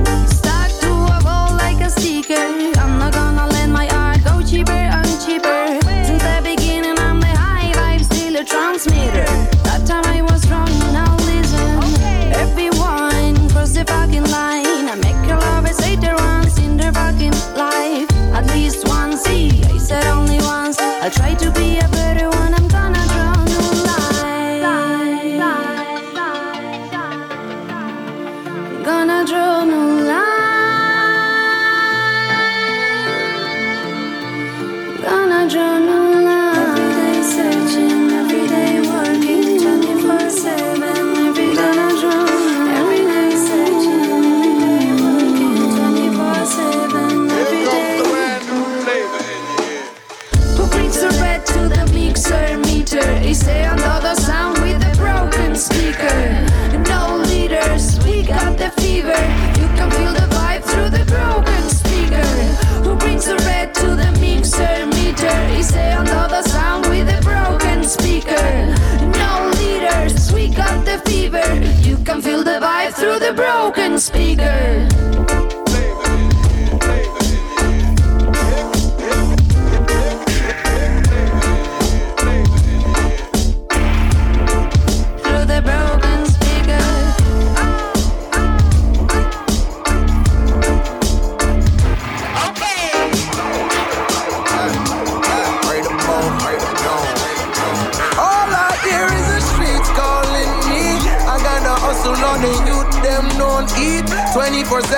Through the broken speaker.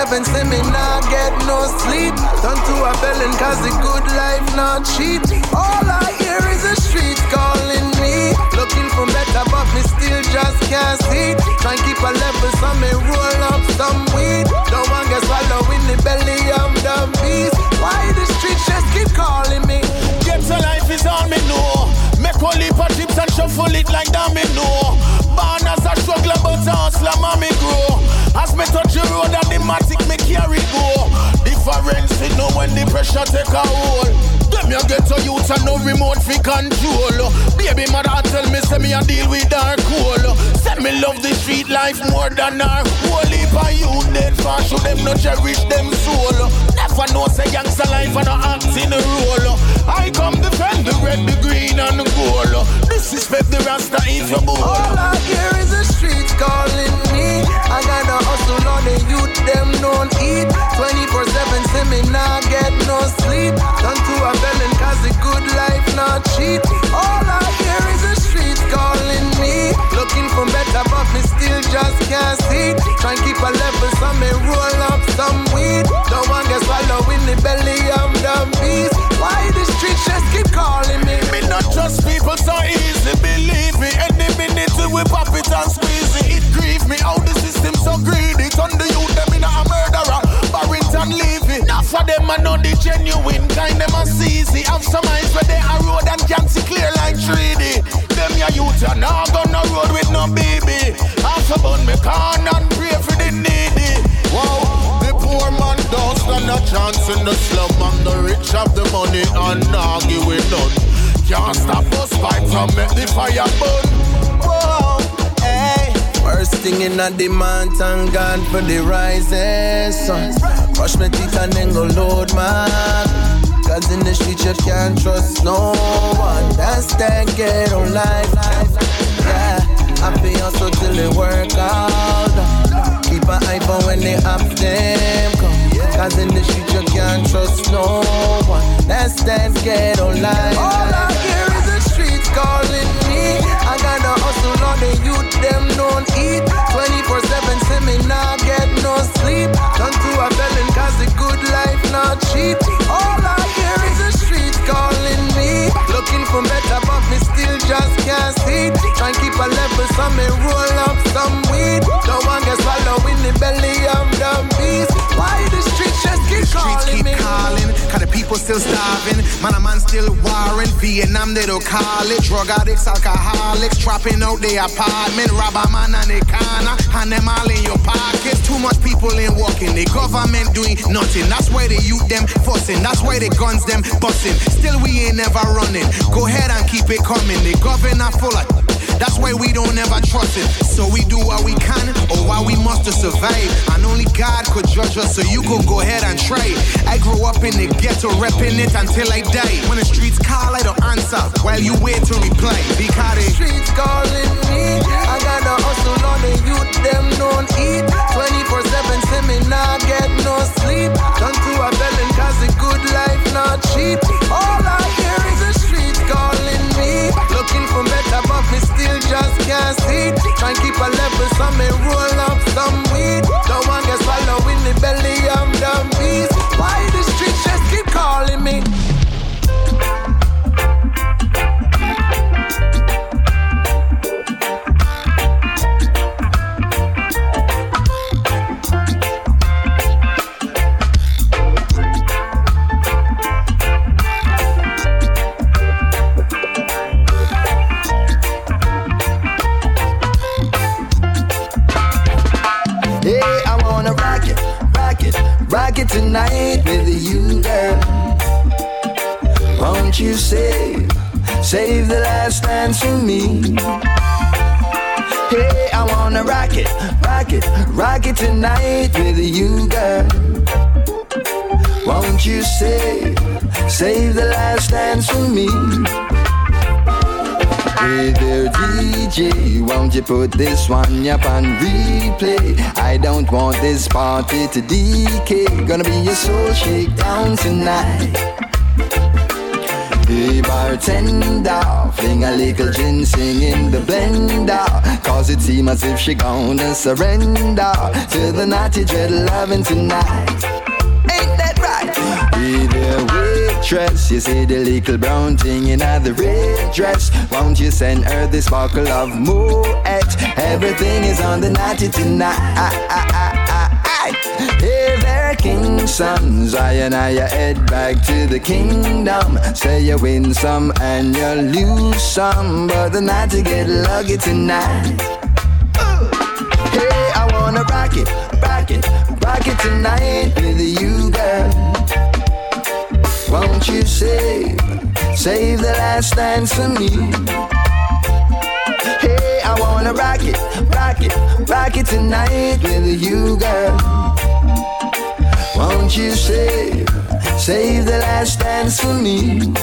24 7, say me not get no sleep. Turn to a felon, cause the good life not cheap. All I hear is the street calling me. Looking for better, but me still just can't see. Try and keep a level, so me roll up some weed. Don't want get swallow in the belly of the beast. Why the streets just keep calling me? Get to life is all me know. Make one leap of chips and shuffle it like domino. Born as a struggler, but hustler, mommy grow. As me touch the road and the matic me carry go. Difference you know when the pressure take a hold. Them you get to youth and no remote fi control. Baby mother tell me say me a deal with her cool. Say me love the street life more than her whole heap of youth dead for show them no cherish them soul. Never know say and in a role. I come defend the red, the green and the gold. Disrespect the rasta if you bold. All I hear is the streets calling me. I gotta hustle on the youth, them don't eat. 24 7, say me not get no sleep. Turn to a felon, cause the good life not cheap. All I hear calling me. Looking for better, but me still just can't see. Try and keep a level, so me roll up some weed. Don't want get swallow in the belly of the beast. Why the streets just keep calling me? Me not trust people so easy, believe me. Any minute we pop it and squeeze it. It grieve me how the system so greedy. Turn the youth them in a murderer, Barrington it. Enough of them I know the genuine kind them a easy. Have some eyes where they are road and can't see clear like 3D. Them your youth you now gonna road with no baby. Half a bun me can and pray for the needy. The poor man don't stand a chance in the slum and the rich have the money and argue with none. Can't stop us fight from make the fire burn. Whoa, hey. First thing in a demand, thank God for the rising sun. Brush my teeth and then go load man. Cause in the street you can't trust no one. That's that ghetto life. Yeah, happy hustle till it work out. Eye for when they have them come. Cause in the street you can't trust no one. That's that ghetto life. All I hustle on the youth, them don't eat. 24 7, say me not get no sleep. Turn to a felon, cause the good life not cheap. All I hear is the streets calling me. Looking for better, but me still just can't see. Try and keep a level, so me roll up some weed. No one gets swallow in the belly of the beast. Why the streets just keep Streets calling keep me? calling, cause the people still starving. Man, a man still warring. Vietnam, they don't call it. Drug addicts, alcoholics, trapping out the apartment. Rob a man on the corner, and them all in your pockets. Too much people ain't working. The government doing nothing. That's why the youth them fussing. That's why the guns them busting. Still, we ain't never running. Go ahead and keep it coming. The governor full of. That's why we don't ever trust it. So we do what we can or what we must to survive. And only God could judge us, so you could go ahead and try. I grew up in the ghetto, repping it until I die. When the streets call, I don't answer while you wait to reply. Because the streets calling me. I gotta hustle on the youth, them don't eat. 24 7, see me not get no sleep. Done to a felon, cause the good life not cheap. All I me still just can't see. Try and keep a level, so me roll up some weed. Don't want get swallow in the belly of the beast. Why the streets just keep calling me? Tonight with you, girl. Won't you save, save the last dance for me? Hey, I wanna rock it, rock it, rock it tonight with you, girl. Won't you save, save the last dance for me? Hey there, DJ, won't you put this one up on replay? I don't want this party to decay. Gonna be a soul shakedown tonight. Hey bartender, fling a little ginseng in the blender Cause it seems as if she gonna surrender To the naughty dread loving tonight waitress You see the little brown thing in the red dress Won't you send her this bottle of Moet Everything is on the naughty tonight Hey there, king's sons, I and I head back to the kingdom. Say you win some and you lose some, but the night get lucky tonight. Hey, I wanna rock it, rock it, rock it tonight with you, girl. Won't you save, save the last dance for me? Hey, I wanna rock it, rock it, rock it tonight with you, girl. Won't you save, save the last dance for me?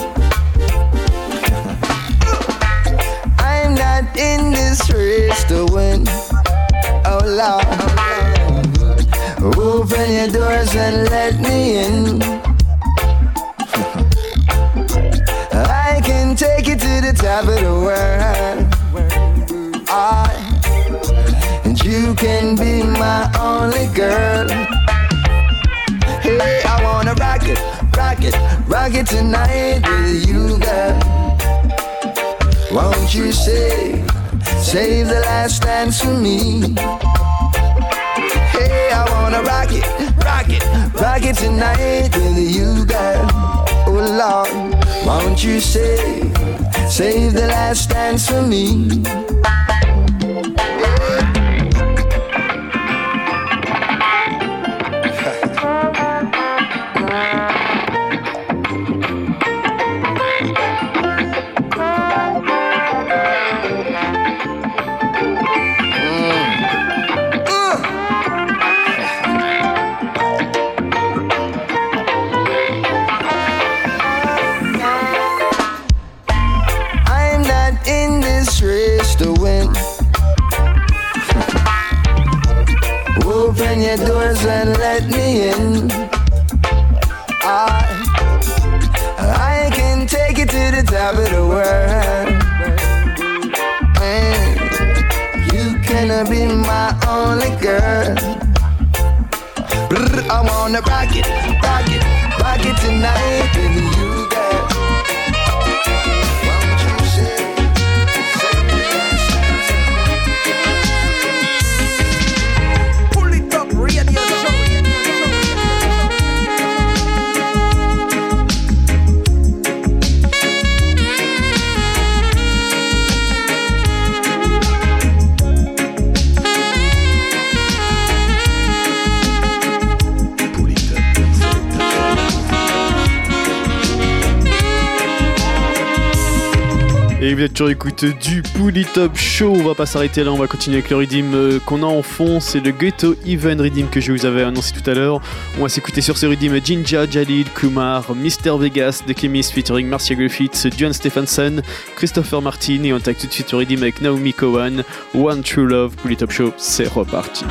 I'm not in this race to win. Oh Lord, open your doors and let me in. Of the world. I, and you can be my only girl. Hey, I wanna rock it, rock it, rock it tonight with you, girl. Won't you save, save the last dance for me? Hey, I wanna rock it, rock it, rock it tonight with you, girl. Oh Lord, won't you save, save the last dance for me? du Bully Top Show. On va pas s'arrêter là, on va continuer avec le rhythm euh, qu'on a en fond. C'est le Ghetto Even Rhythm que je vous avais annoncé tout à l'heure. On va s'écouter sur ce rhythm Jinja, Jalil, Kumar, Mister Vegas, The Chemist featuring Marcia Griffiths, John Stephenson, Christopher Martin. Et on attaque tout de suite le rhythm avec Naomi Cowan. One True Love, Bully Top Show, c'est reparti.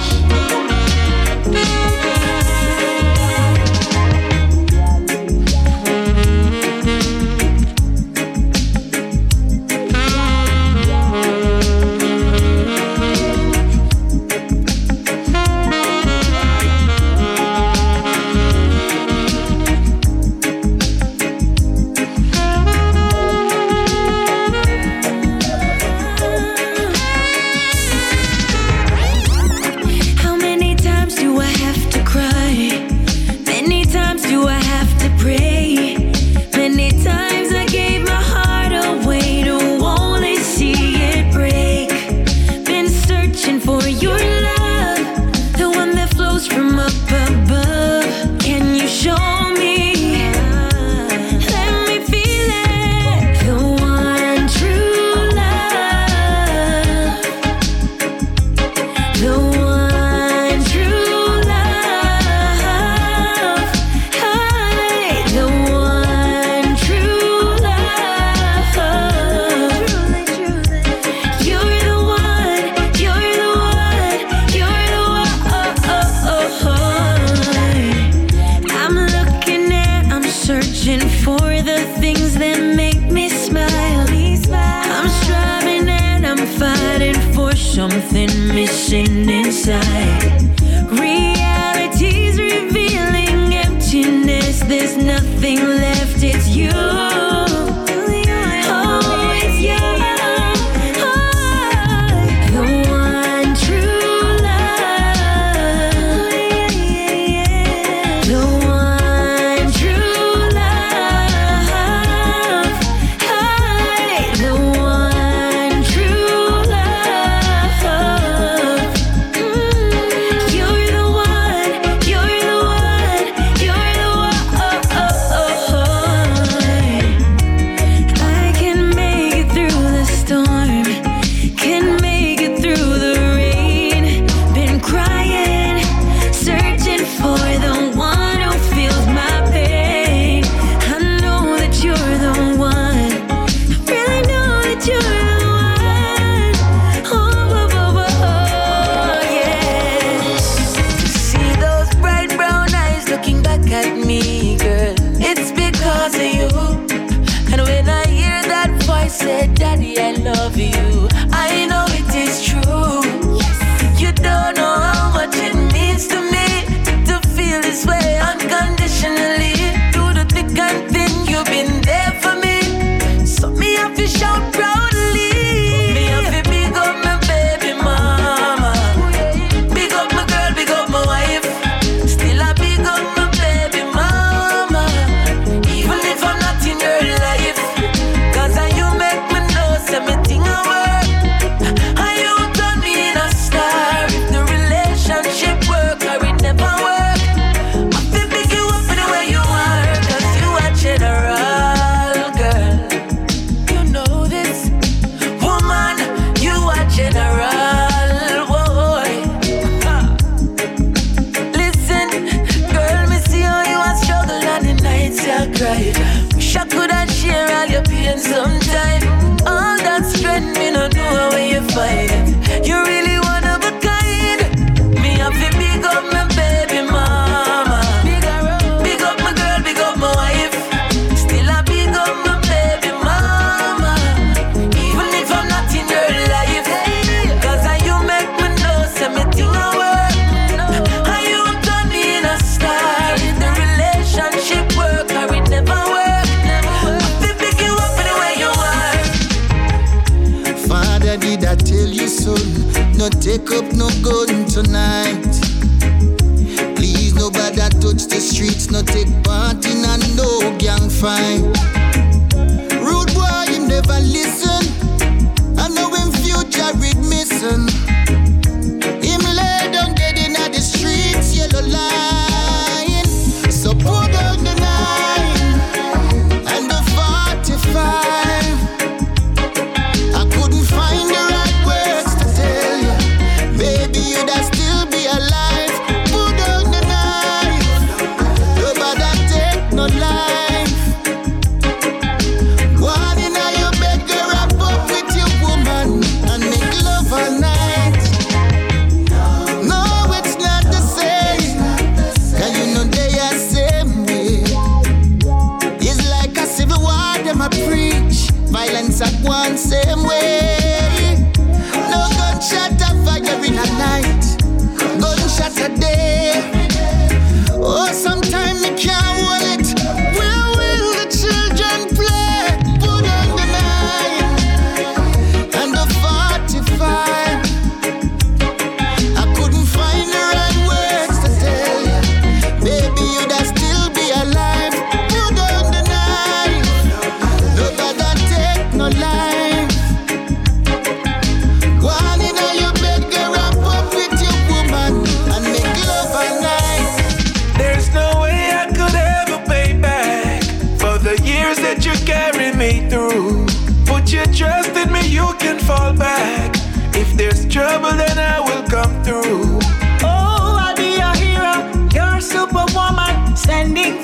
trouble, then I will come through. Oh, I'll be your hero, you're superwoman, sending.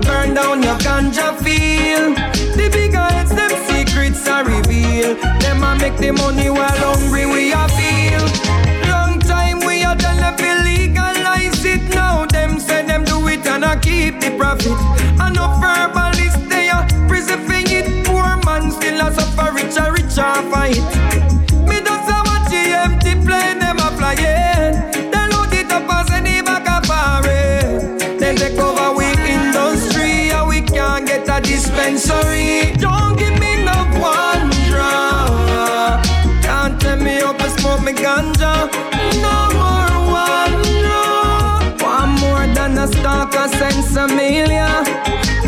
to burn down your ganja field. The bigger heads them secrets are revealed. Them a make the money while hungry we are feel. Long time we are tell them legalize it now. Them say them do it and I keep the profit. Enough verbalist they are preserving it. Poor man still a suffer Richer richer fight. ganja. No more one, no. One more than a stock of sensimilia.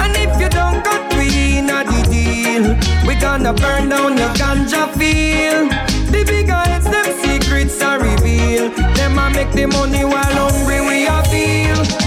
And if you don't got we not the deal, we gonna burn down your ganja field. The big heads, them secrets are revealed. Them a make the money while hungry we are feel.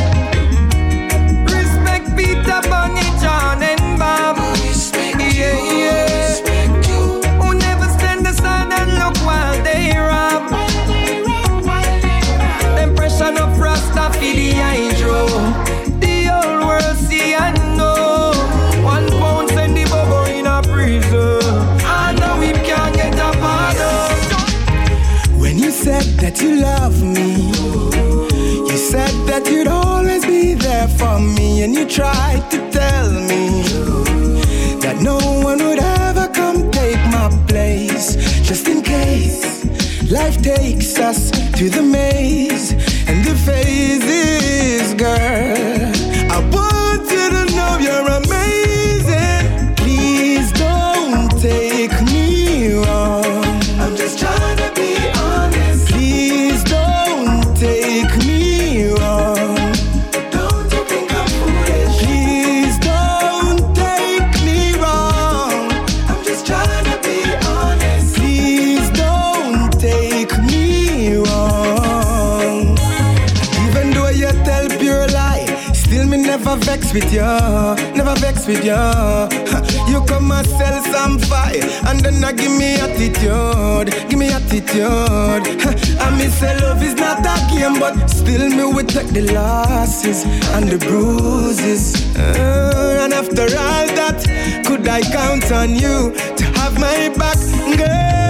Tried to tell me that no one would ever come take my place. Just in case life takes us to the maze with you, never vex with you. You come and sell some fire, and then I give me attitude, give me attitude. I me say love is not a game, but still me will take the losses and the bruises. Uh, and after all that, could I count on you to have my back, girl?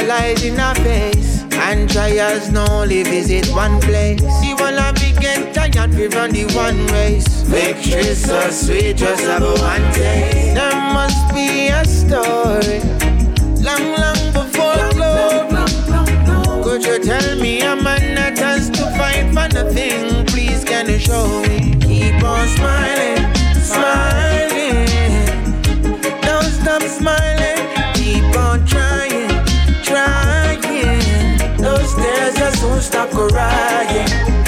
Specialize in a face. And trials no only visit one place. See when I begin tired, we run the one race. Victory so sweet, just have one taste. There must be a story. Long, long before glory. Could you tell me a man that has to fight for nothing? Please can you show me? Keep on smiling. Stop crying.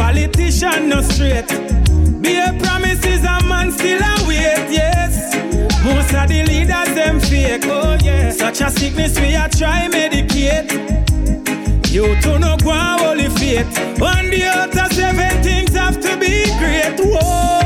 Politician no straight. Be a promises a man still a wait, yes. Most of the leaders them fake, oh yeah. Such a sickness we a try medicate. You to no go and holy faith. On the outer seven things have to be great. Whoa,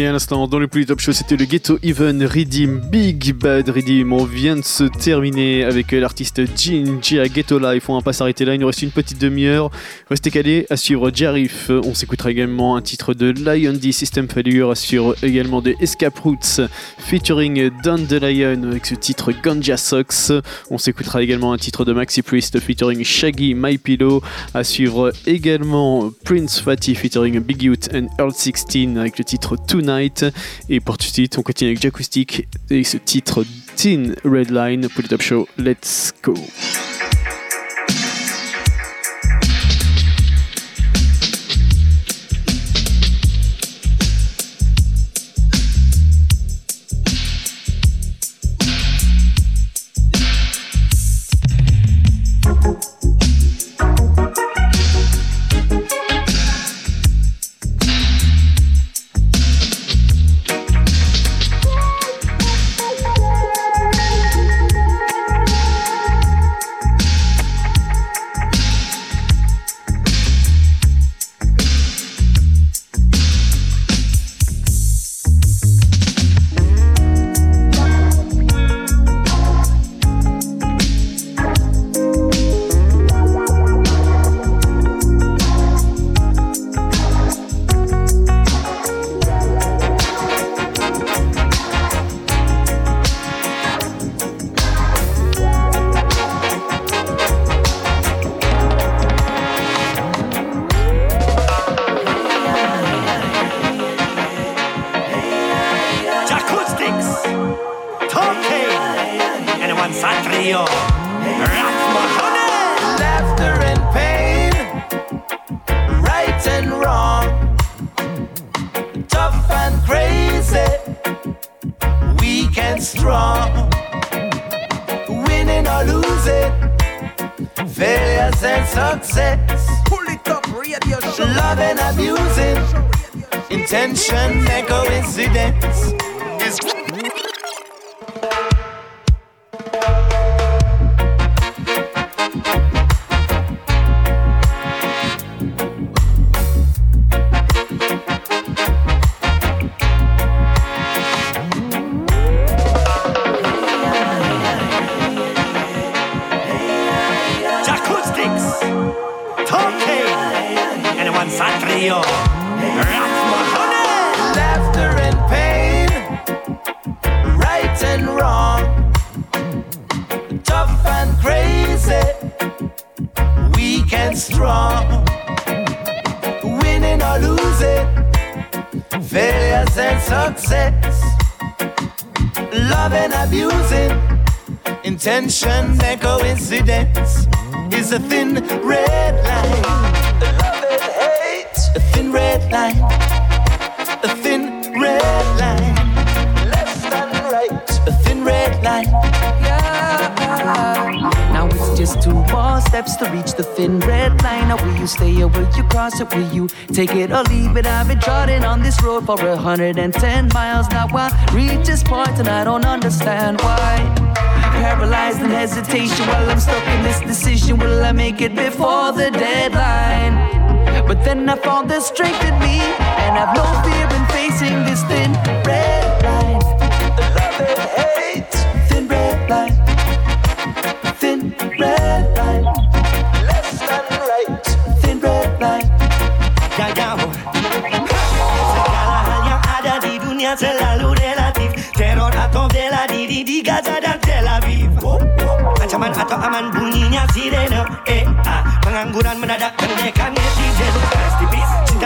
Et à l'instant, dans le plus top show, c'était le Ghetto Even Redeem Big Bad Redeem. On vient de se terminer avec l'artiste Ginger Ghetto Life. On va pas s'arrêter là, il nous reste une petite demi-heure. Restez calés à suivre Jarif. On s'écoutera également un titre de Lion D System Failure, à suivre également de Escape Roots featuring Don the Lion avec ce titre Ganja Socks. On s'écoutera également un titre de Maxi Priest featuring Shaggy My Pillow, à suivre également Prince Fatty featuring Big Youth and Earl 16 avec le titre Tonight. Et pour tout de suite, on continue avec Jacoustic et ce titre Teen Red Line pour le Top Show. Let's go! Take it or leave it? I've been trotting on this road for a hundred and ten miles. Now I reach this point and I don't understand why. Paralyzed in hesitation while I'm stuck in this decision. Will I make it before the deadline? But then I found the strength in me, and I've no fear di Gaza dan Tel Aviv. Ancaman atau aman bunyinya sirene Eh, ah, pengangguran mendadak pendekkan netizen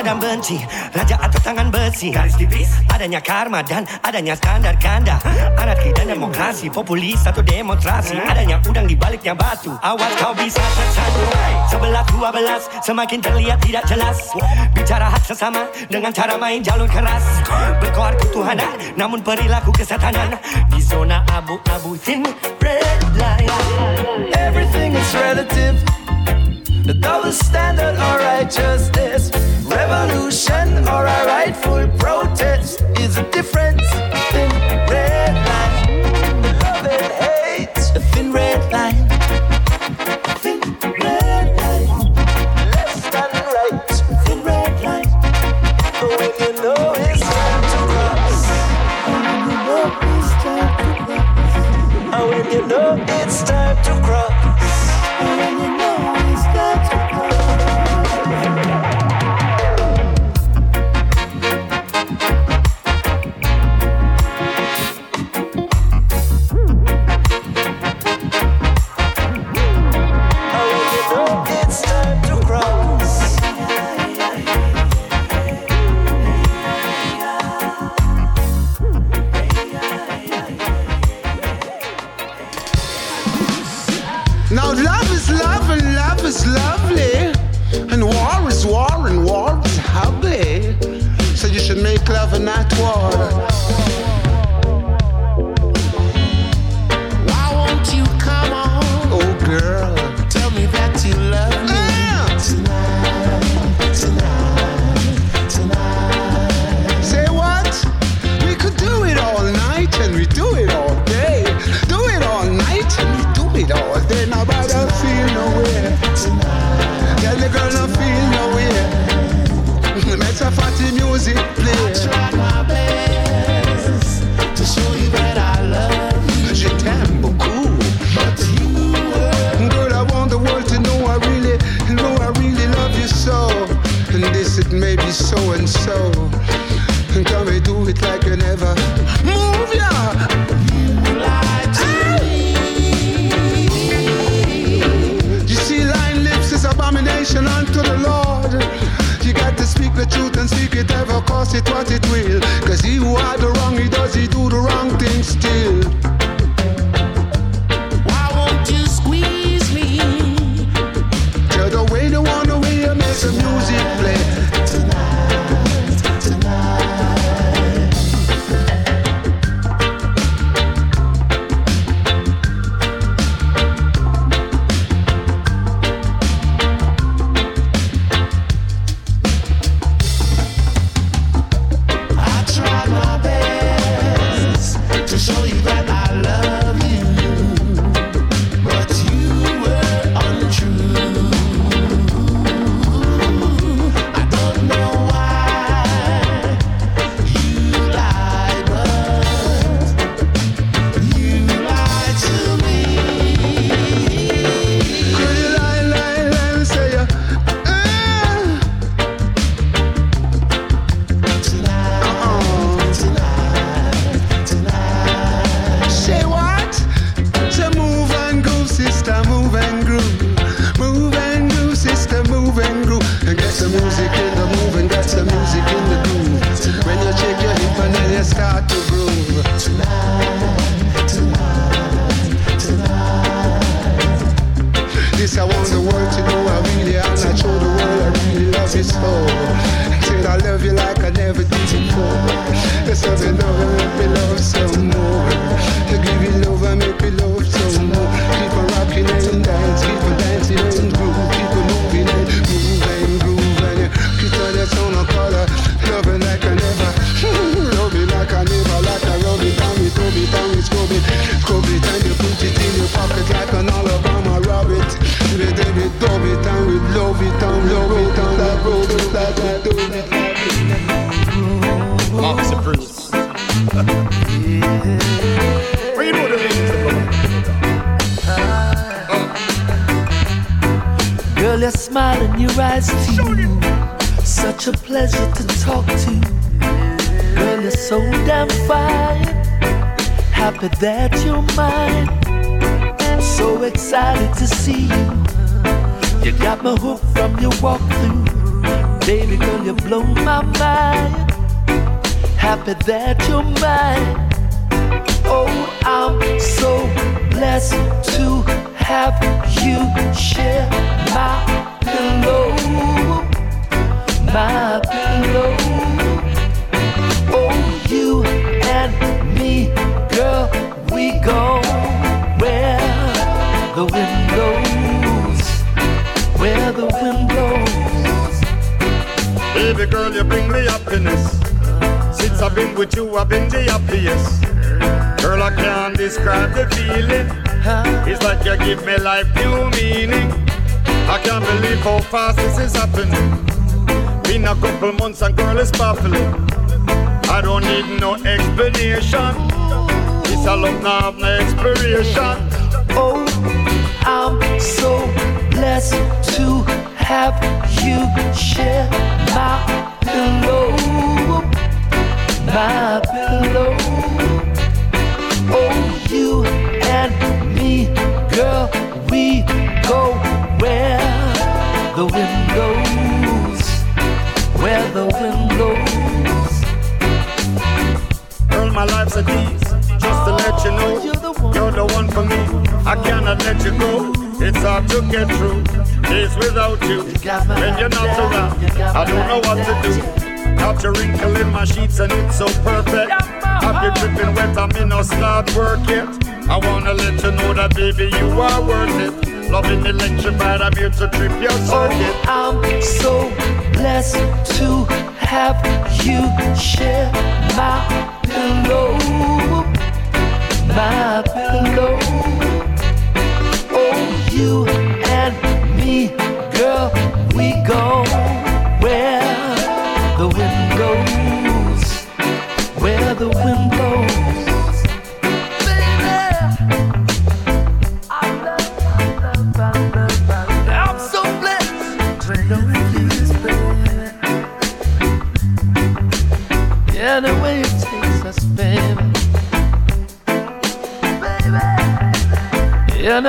Dan benci Raja atau tangan besi. Garis tipis, adanya karma dan adanya standar ganda. Anarki dan demokrasi, populis atau demonstrasi Adanya udang di baliknya batu. Awas kau bisa tersandu Sebelah dua belas, semakin terlihat tidak jelas. Bicara hak sesama dengan cara main jalur keras. Berkoar ketuhanan, namun perilaku kesetanan. Di zona abu-abu thin red line Everything is relative. The double standard or righteousness, revolution or a rightful protest is a difference. Thin Happy it. Loving electrified, I'm here to trip your circuit. Oh, I'm so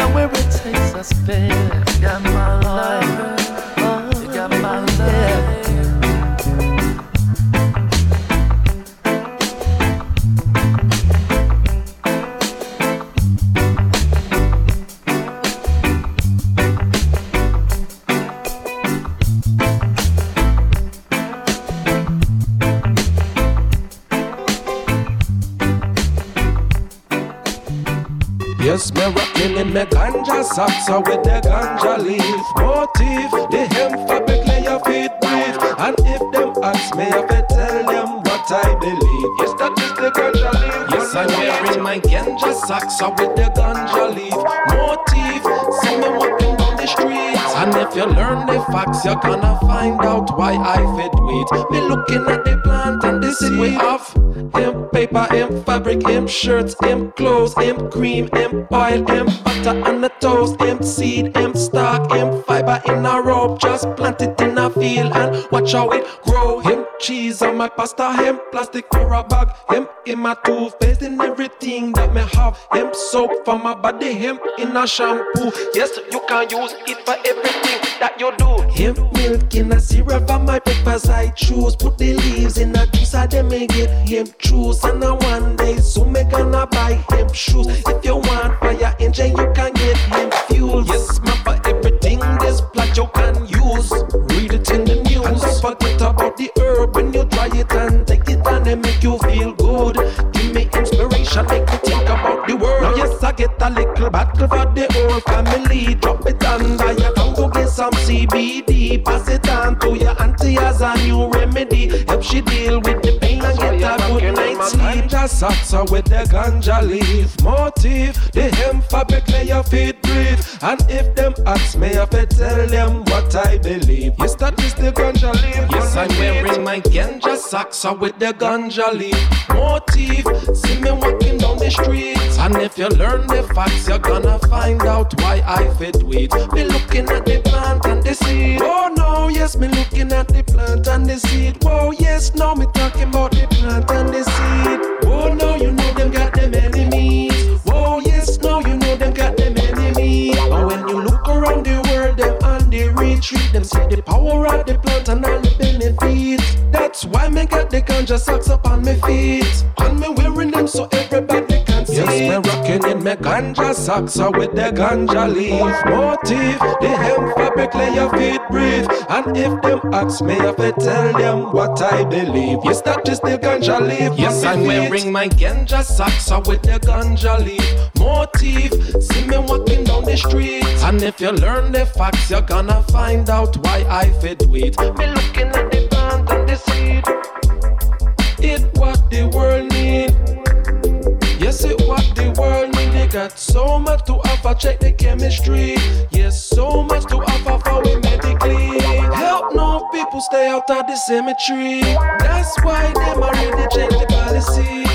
Anywhere it takes us, baby. Got my life. Or with the ganja leaf motif. The hemp fabric lay your feet breathe. And if them ask me, I tell them what I believe. Yes, that is the ganja leaf. Yes, I'm wearing my ganja socks or with the ganja leaf motif. See me walking down the streets. And if you learn the facts, you're gonna find out why I fit wheat. Me looking at the plant and the seed we have. Hemp paper, hemp fabric, hemp shirts, hemp clothes, hemp cream, hemp oil, hemp butter on the toast, hemp seed, hemp stock, hemp fiber in a rope. Just plant it in a field and watch how it grow. Hemp cheese on my pasta, hemp plastic for a bag, hemp in my toothpaste and everything that me have. Hemp soap for my body, hemp in a shampoo. Yes, you can use it for everything that you do. Hemp milk in a syrup for my peppers I choose. Put the leaves in a juice, I then make it hemp juice. And a one day soon me gonna buy him shoes. If you want fire engine, you can get him fuel. Yes, man, for everything this plant you can use. Read it in the news. And don't forget about the herb when you try it and take it and it make you feel good. Inspiration, make me think about the world. Now yes, I get a little battle for the whole family. Drop it under you can go get some CBD. Pass it on to your auntie as a new remedy. Help she deal with the pain and get a good night's sleep. Ganja socks with the ganja leaf motif. The hemp fabric lay your feet breathe. And if them ask me, I fi tell them what I believe. Yes, that is the ganja leaf. Yes, I'm wearing my ganja socks with the ganja leaf motif. See me walking down the streets. And if you learn the facts, you're gonna find out why I fit weed. Me looking at the plant and the seed. Oh no, yes, me looking at the plant and the seed. Whoa, yes, now me talking about the plant and the seed. Oh no, you know them got them enemies. Whoa, yes, now you know them got them enemies. But when you look around on the retreat, them see the power of the plant and all the benefits. That's why me got the ganja socks up on my feet. And me wearing them so everybody can see. Yes, me rocking in me ganja socks are with the ganja leaf motif. The hemp fabric lay your feet breathe. And if them ask me, I fi tell them what I believe. Yes, that is the ganja leaf. Yes, I'm wearing my ganja socks are with the ganja leaf motif. See me walking down the street. And if you learn the facts, you're gonna find out why I fit with. Me looking at the plant and the seed. It what the world need. Yes, it what the world need. They got so much to offer. Check the chemistry. Yes, so much to offer for we medically. Help no people stay out of the cemetery. That's why them already change the policy.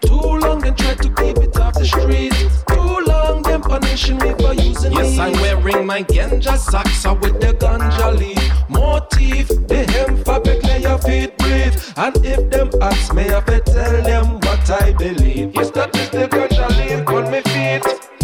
Too long they try to keep it off the street. Too long them punishing me for using Yes, I'm wearing my ganja socks with the ganja leaf motif. The hemp fabric lay your feet breathe. And if them ask me, I tell them what I believe. Yes, that is the ganja leaf on me feet.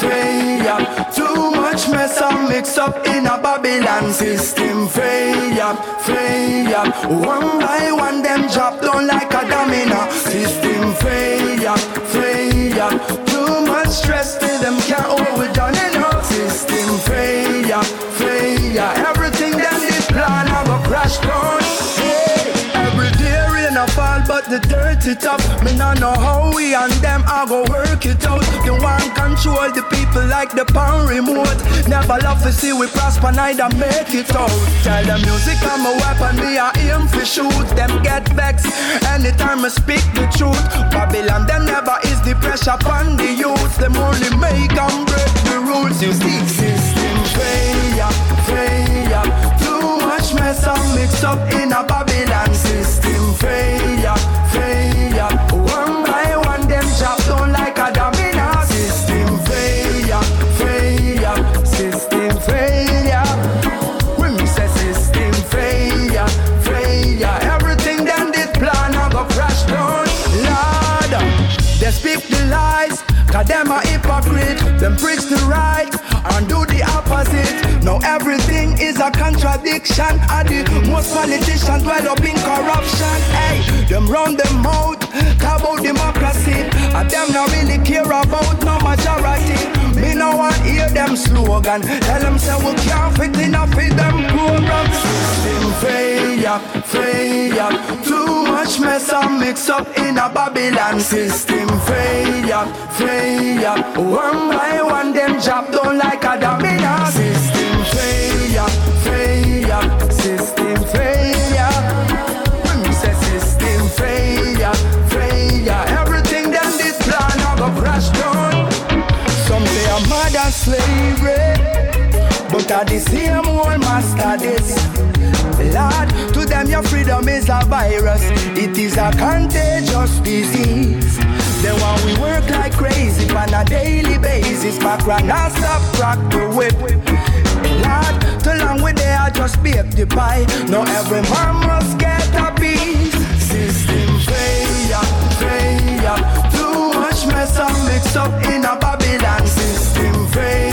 Failure. Too much mess and mix up in a Babylon. System failure, failure. One by one, them drop down like a domino. System failure, failure. Too much stress to them can't down enough. System failure, failure. Everything them did plan, I go crash down. The dirt it up. Me no know how we and them I go work it out. They want control the people like the pound remote. Never love to see we prosper, neither make it out. Tell the music I'm a weapon, me I aim for shoot. Them get vexed anytime I speak the truth. Babylon them never is the pressure upon the youth. Them only make and break the rules. You see, system failure, failure. Too much mess and mix up in a Babylon system failure. Cause them a hypocrite. Them preach the right Now everything is a contradiction. And the most politicians dwell up in corruption. Hey, them run them talk about democracy. And them not really care about no majority. Me no want hear them slogan. Tell them say we can't fit enough in them program. System failure, failure. Too much mess and mix up in a Babylon system failure, failure. One by one them drop down like a domino. Slavery, but at the same old master this. Lord, to them your freedom is a virus. It is a contagious disease. Then when we work like crazy on a daily basis, back run and stop crack the whip. Lord, too long we there, I just bake the pie. Now every man must get a piece. System failure, failure. Too much mess and mix up in a Babylon. System failure,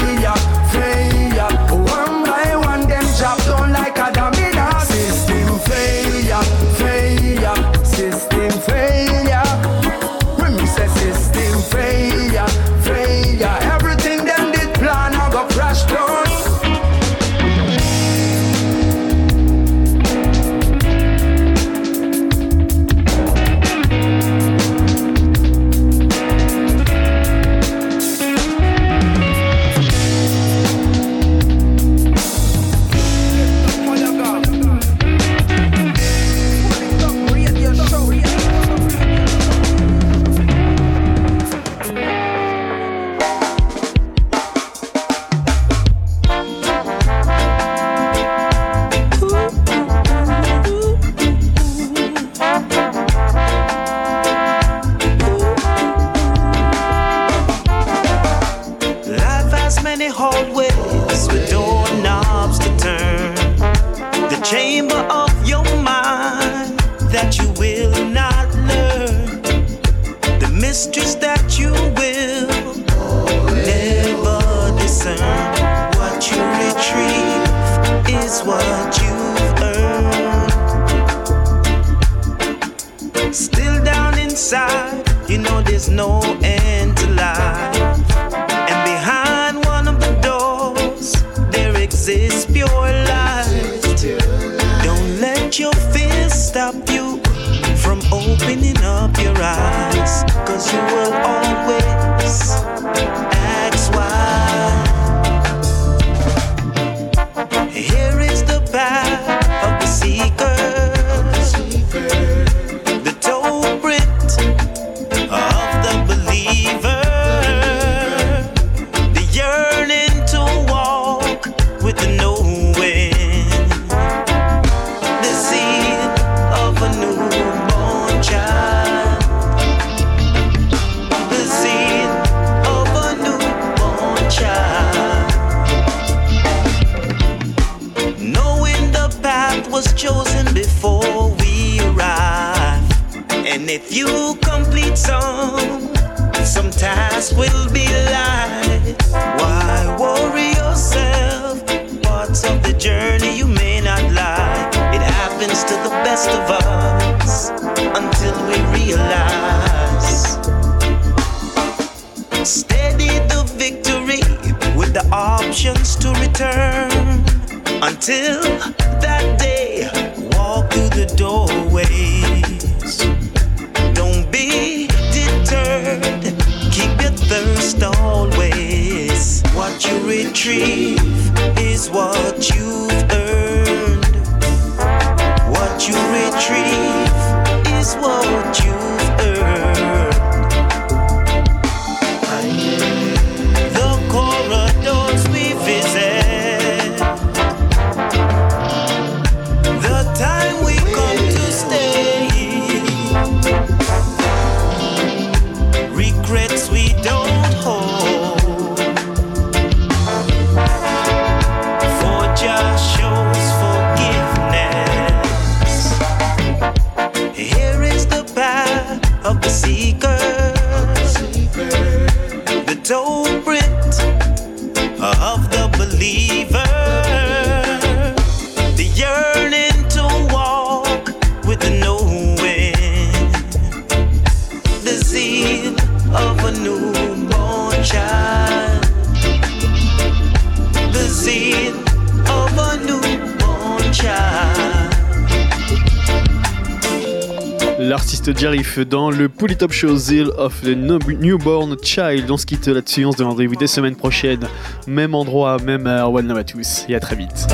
Dans le Polytop Show Zeal of the Newborn Child. On se quitte là-dessus, on se donne rendez-vous semaine prochaine. Même endroit, même heure. One love à tous et à très vite.